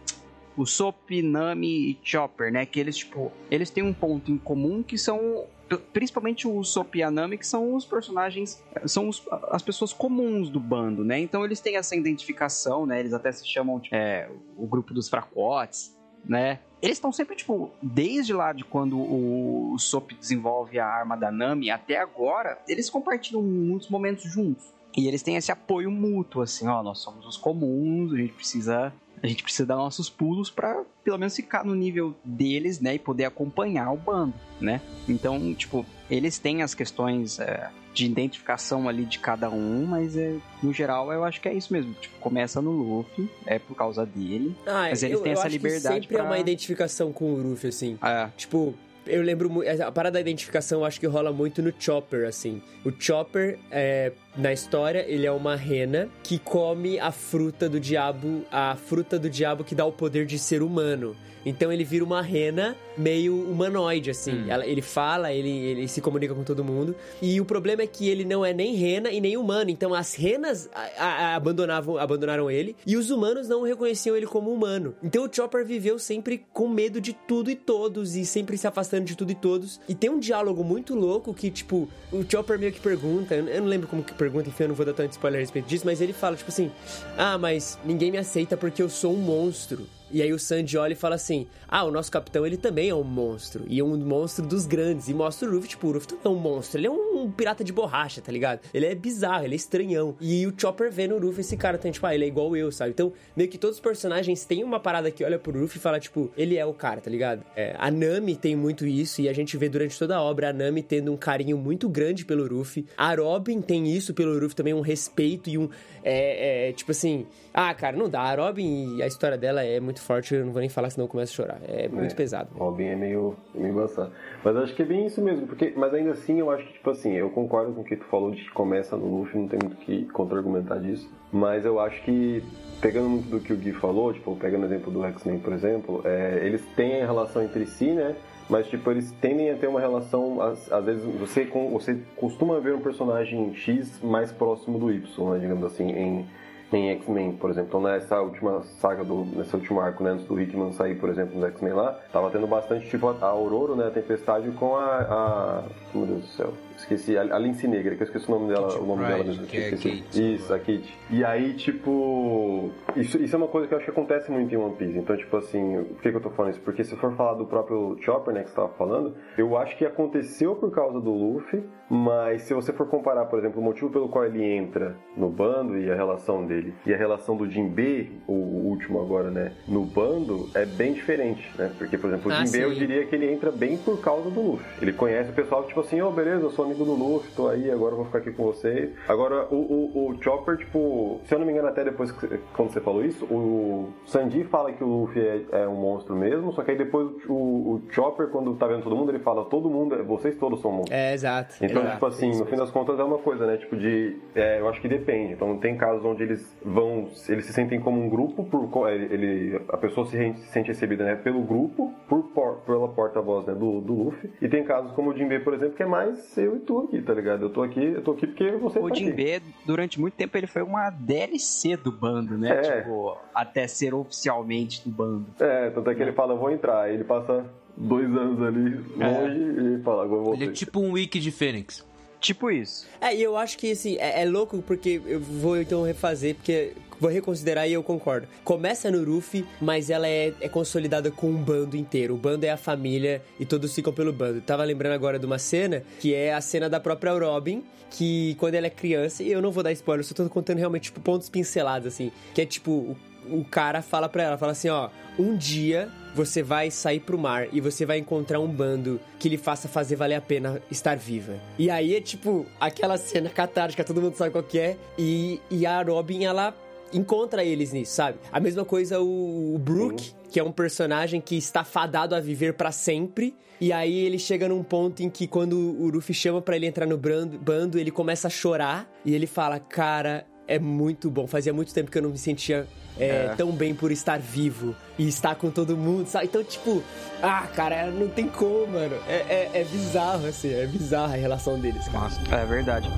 O Sop, Nami e Chopper, né? Que eles, tipo, eles têm um ponto em comum que são. Principalmente o Sop e a Nami, que são os personagens. São os- as pessoas comuns do bando, né? Então eles têm essa identificação, né? Eles até se chamam, tipo, é, o grupo dos fracotes. né? Eles estão sempre, tipo, desde lá de quando o, Sop desenvolve a arma da Nami até agora, eles compartilham muitos momentos juntos. E eles têm esse apoio mútuo, assim, ó, nós somos os comuns, a gente precisa a gente precisa dar nossos pulos para pelo menos ficar no nível deles, né, e poder acompanhar o bando, né? Então, tipo, eles têm as questões é, de identificação ali de cada um, mas é, no geral eu acho que é isso mesmo. Tipo, começa no Luffy, é por causa dele, Ah, mas têm eu essa acho liberdade que sempre pra... é uma identificação com o Ruffy, assim. É. Tipo, eu lembro muito. A parada da identificação eu acho que rola muito no Chopper, assim. O Chopper, é, na história, ele é uma rena que come a fruta do diabo, a fruta do diabo que dá o poder de ser humano. Então ele vira uma rena meio humanoide, assim. Ela- ele fala, ele, ele se comunica com todo mundo. E o problema é que ele não é nem rena e nem humano. Então as renas a- a- abandonavam, abandonaram ele e os humanos não reconheciam ele como humano. Então o Chopper viveu sempre com medo de tudo e todos e sempre se afastando de tudo e todos. E tem um diálogo muito louco que, tipo, o Chopper meio que pergunta, eu eu não lembro como que pergunta, enfim, eu não vou dar tanto spoiler a respeito disso, mas ele fala, tipo assim: Ah, mas ninguém me aceita porque eu sou um monstro. E aí o Sandy olha e fala assim: Ah, o nosso capitão ele também é um monstro. E é um monstro dos grandes. E mostra o Ruffy, tipo, o Ruffy também é um monstro. Ele é um pirata de borracha, tá ligado? Ele é bizarro, ele é estranhão. E o Chopper vê no Ruffy esse cara, tem, tipo, ah, ele é igual eu, sabe? Então, meio que todos os personagens têm uma parada que olha pro Ruffy e fala, tipo, ele é o cara, tá ligado? É, a Nami tem muito isso, e a gente vê durante toda a obra a Nami tendo um carinho muito grande pelo Ruffy. A Robin tem isso pelo Ruffy também, um respeito e um. É, é, tipo assim. Ah, cara, não dá. A Robin e a história dela é muito forte, eu não vou nem falar, senão eu começo a chorar. É muito É. pesado. Robin é meio, meio embaçado. Mas acho que é bem isso mesmo, porque, mas ainda assim eu acho que, tipo assim, eu concordo com o que tu falou de que começa no Luffy, não tem muito o que contra-argumentar disso. Mas eu acho que, pegando muito do que o Gui falou, tipo, pegando o exemplo do X-Men, por exemplo, é, eles têm a relação entre si, né? Mas, tipo, eles tendem a ter uma relação, às, às vezes, você, com, você costuma ver um personagem X mais próximo do Y, né, digamos assim, em, em X-Men, por exemplo. Então, nessa última saga, do, nesse último arco, né, antes do Hickman sair, por exemplo, nos X-Men lá, tava tendo bastante, tipo, a Aurora, né, a Tempestade com a... a meu Deus do céu. Esqueci, a, a Lince Negra, que eu esqueci o nome dela, o nome Pride, dela mesmo. que é. Kate. Isso, a Kate. E aí, tipo... Isso, isso é uma coisa que eu acho que acontece muito em One Piece. Então, tipo assim, por que, que eu tô falando isso? Porque se for falar do próprio Chopper, né, que você tava falando, eu acho que aconteceu por causa do Luffy, mas se você for comparar, por exemplo, o motivo pelo qual ele entra no bando e a relação dele, e a relação do Jinbe, o último agora, né, no bando, é bem diferente, né? Porque, por exemplo, o Ah, Jinbe, eu diria que ele entra bem por causa do Luffy. Ele conhece o pessoal, tipo assim, ô, beleza, eu sou amigo do Luffy, tô aí, agora vou ficar aqui com vocês. Agora, o, o, o Chopper, tipo, se eu não me engano, até depois, que, quando você falou isso, o Sanji fala que o Luffy é, é um monstro mesmo, só que aí depois o, o Chopper, quando tá vendo todo mundo, ele fala, todo mundo, vocês todos são monstros. É, exato. Então, exato, tipo assim, é isso no fim das contas é uma coisa, né? Tipo de. é, eu acho que depende. Então tem casos onde eles vão. Eles se sentem como um grupo, por, co- ele, a pessoa se, se sente recebida né, pelo grupo, por, por- pela porta-voz né, do, do Luffy. E tem casos como o Jinbe, por exemplo, que é mais eu e tu aqui, tá ligado? Eu tô aqui, eu tô aqui porque você O tá aqui. Jinbe, durante muito tempo, ele foi uma DLC do bando, né? É. Tipo, até ser oficialmente do bando. É, tanto é que ele fala, eu vou entrar. Aí ele passa dois anos ali longe e ele fala, agora eu vou Ele é tipo um wiki de Fênix. Tipo isso. É, e eu acho que, assim, é, é louco porque eu vou então refazer, porque vou reconsiderar e eu concordo. Começa no Ruffy, mas ela é, é consolidada com um bando inteiro. O bando é a família e todos ficam pelo bando. Tava lembrando agora de uma cena, que é a cena da própria Robin, que quando ela é criança, e eu não vou dar spoiler, só tô contando realmente, tipo, pontos pincelados, assim, que é tipo, o, o cara fala pra ela, fala assim, ó, um dia você vai sair pro mar e você vai encontrar um bando que lhe faça fazer valer a pena estar viva. E aí é tipo aquela cena catártica, todo mundo sabe qual que é, e, e a Robin, ela encontra eles nisso, sabe? A mesma coisa o, o Brook, que é um personagem que está fadado a viver pra sempre. E aí ele chega num ponto em que quando o Luffy chama pra ele entrar no bando, ele começa a chorar e ele fala: "Cara, é muito bom. Fazia muito tempo que eu não me sentia é, tão bem por estar vivo e estar com todo mundo, sabe? Então, tipo, ah, cara, não tem como, mano. É, é, é bizarro, assim, é bizarra a relação deles, cara. É verdade.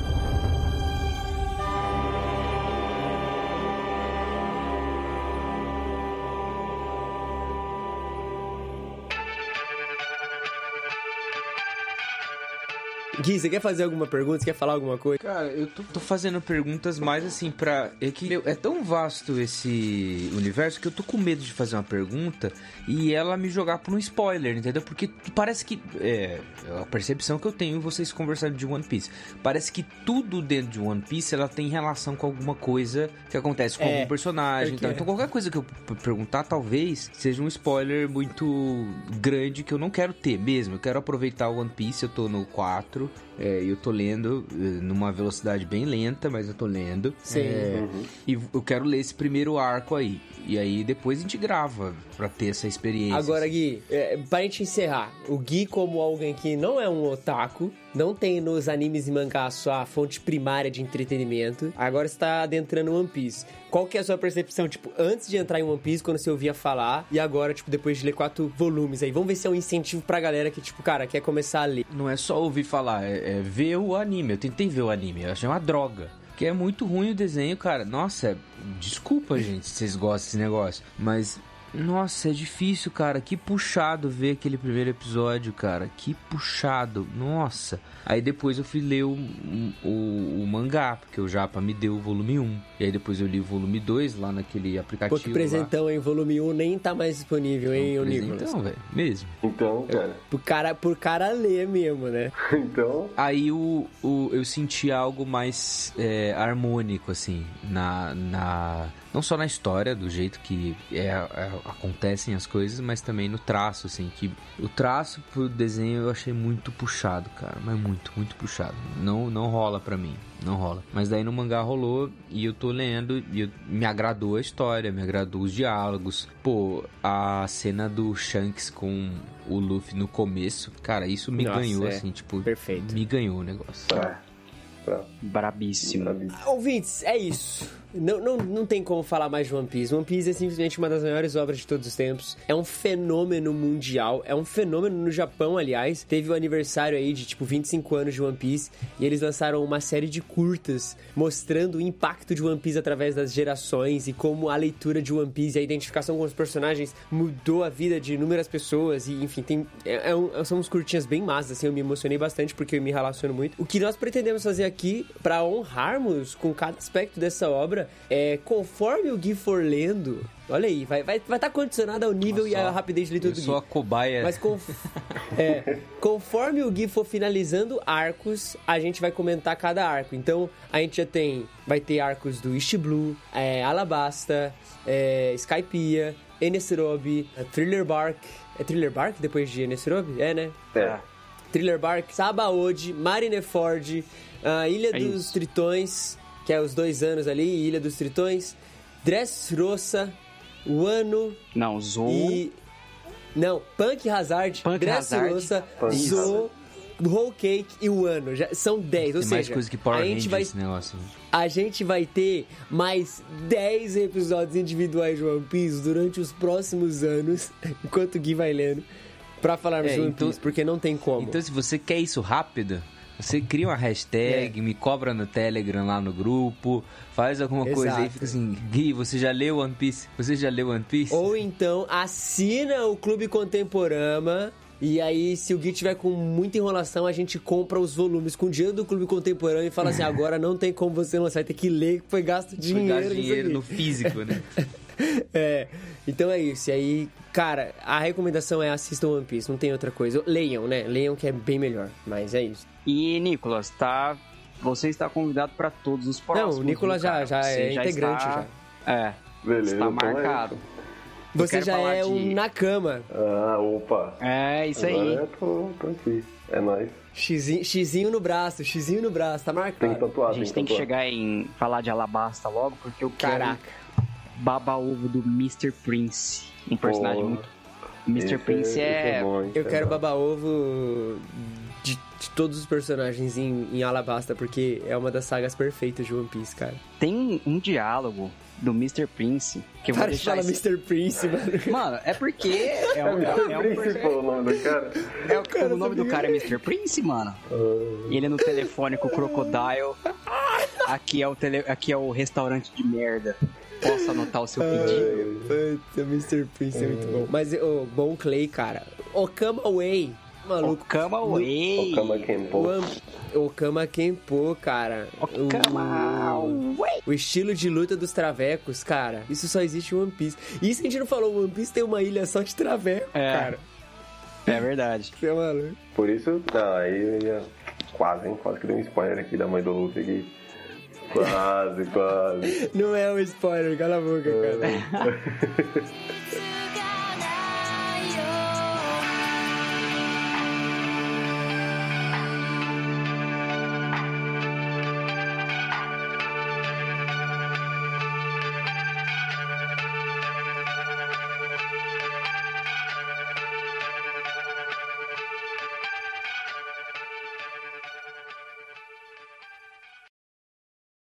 Gui, você quer fazer alguma pergunta? Você quer falar alguma coisa? Cara, eu tô, tô fazendo perguntas mais assim pra. É que meu, é tão vasto esse universo que eu tô com medo de fazer uma pergunta e ela me jogar por um spoiler, entendeu? Porque parece que. É a percepção que eu tenho vocês conversando de One Piece. Parece que tudo dentro de One Piece ela tem relação com alguma coisa que acontece com É, algum personagem. Então, então qualquer coisa que eu perguntar, talvez seja um spoiler muito grande que eu não quero ter mesmo. Eu quero aproveitar o One Piece, eu tô no 4. É, e eu tô lendo eh, numa velocidade bem lenta, mas eu tô lendo. Sim. É, E eu quero ler esse primeiro arco aí. E aí depois a gente grava pra ter essa experiência. Agora, Gui, é, pra gente encerrar, o Gui, como alguém que não é um otaku, não tem nos animes e mangás sua fonte primária de entretenimento, agora está adentrando One Piece. Qual que é a sua percepção, tipo, antes de entrar em One Piece, quando você ouvia falar, e agora, tipo, depois de ler quatro volumes aí? Vamos ver se é um incentivo pra galera que, tipo, cara, quer começar a ler. Não é só ouvir falar, é, é ver o anime. Eu tentei ver o anime, eu achei uma droga. Que é muito ruim o desenho, cara. Nossa, desculpa, gente, se vocês gostam desse negócio. Mas, nossa, é difícil, cara. Que puxado ver aquele primeiro episódio, cara. Que puxado. Nossa. Aí depois eu fui ler o, o, o mangá, porque o Japa me deu o volume 1. E aí depois eu li o volume 2 lá naquele aplicativo. Pô, que lá. presentão, hein? Volume 1 nem tá mais disponível, hein, Nicolas? Presentão, velho. Mesmo. Então, cara. Por cara, por cara ler mesmo, né? Então, Aí o, o, eu senti algo mais é, harmônico, assim, na, na. Não só na história, do jeito que é, é, acontecem as coisas, mas também no traço, assim, que o traço pro desenho eu achei muito puxado, cara. Mas muito, muito puxado. Não, não rola pra mim. Não rola. Mas daí no mangá rolou e eu tô lendo e eu- me agradou a história, me agradou os diálogos. Pô, a cena do Shanks com o Luffy no começo, cara, isso me Nossa, ganhou, é. assim, tipo, Perfeito. me ganhou o negócio. Pra, Brabíssimo. mim. Ouvintes, é isso. Não, não, não tem como falar mais de One Piece. One Piece é simplesmente uma das maiores obras de todos os tempos. É um fenômeno mundial. É um fenômeno no Japão, aliás. Teve o aniversário aí de tipo 25 anos de One Piece. E eles lançaram uma série de curtas mostrando o impacto de One Piece através das gerações e como a leitura de One Piece e a identificação com os personagens mudou a vida de inúmeras pessoas. E enfim, tem, é, é um- são uns curtinhas bem massas. Assim, eu me emocionei bastante porque eu me relaciono muito. O que nós pretendemos fazer aqui para honrarmos com cada aspecto dessa obra é conforme o Gui for lendo. Olha aí, vai estar vai tá condicionado ao nível e à rapidez de leitura Eu do Gui. sou a cobaia. Mas conf- é, conforme o Gui for finalizando arcos, a gente vai comentar cada arco. Então, a gente já tem. Vai ter arcos do East Blue, é, Alabasta, é, Skypiea, Enesrobi, é, Thriller Bark. É Thriller Bark depois de Enesrobi? É, né? É. Thriller Bark, Sabaody, Marineford, a Ilha É dos isso. Tritões, que é os dois anos ali, Ilha dos Tritões, Dressrosa, Wano Não, Zou. e. Não, Punk Hazard, Punk Dressrosa, Punk Zo, Whole Cake e Wano. Já, são 10, ou Tem mais seja, coisa que Power a, gente vai, esse negócio. a gente vai ter mais 10 episódios individuais de One Piece durante os próximos anos, enquanto o Gui vai lendo, pra falarmos É, de One então- Piece, porque não tem como. Então, se você quer isso rápido, você cria uma É. hashtag, me cobra no Telegram lá no grupo, faz alguma coisa aí, Exato. fica assim, Gui, você já leu One Piece? Você já leu One Piece? Ou então assina o Clube Contemporama. E aí, se o Gui tiver com muita enrolação, a gente compra os volumes com o dinheiro do Clube Contemporâneo e fala assim: agora não tem como você lançar, tem que ler que foi gasto Foi dinheiro. dar nisso dinheiro no físico, né? É, então é isso. E aí, cara, a recomendação é assistam One Piece, não tem outra coisa. Leiam, né? Leiam que é bem melhor. Mas é isso. E, Nicolas, tá... Você está convidado para todos os próximos. Não, o Nicolas já, já é integrante está- já. É, Beleza, está então é marcado. Você já é de- um Nakama. Ah, opa. É, isso Agora aí. eu tô, tô aqui. É nóis. Xizinho, xizinho no braço, xizinho no braço, tá Tem marcado. que tatuar, A gente tem que tatuar. chegar em falar de Alabasta logo, porque eu quero Caraca. baba-ovo do Mr. Prince. Um personagem Pô, muito... Mr. Esse Prince esse é... bom, hein? Eu é quero bom. baba-ovo todos os personagens em, em Alabasta, porque é uma das sagas perfeitas de One Piece, cara. Tem um diálogo do Mr. Prince que eu vou Para de deixar... falar esse- Mr. Prince, mano. Mano, é porque é, É o é, um o nome do cara. é o, o nome do cara é Mr. Prince, mano. Ah, E ele no telefone com o Crocodile. Aqui é o, tele, aqui é o restaurante de merda. Posso anotar o seu pedido? Puta, Mr. Prince é muito bom. Mas o bom Clay, cara. Okama Way. Maluco. Okama Way. Okama Kenpo. Okama Kenpo, cara. Okama O, o estilo de luta dos travecos, cara. Isso só existe em One Piece. Isso a gente não falou, One Piece tem uma ilha só de traveco, É. cara. É verdade. Você é maluco. Por isso, não, aí eu ia. Quase, hein? Quase que dei um spoiler aqui da mãe do Luffy aqui. Quase, quase. Não é um spoiler, cala a boca, cara.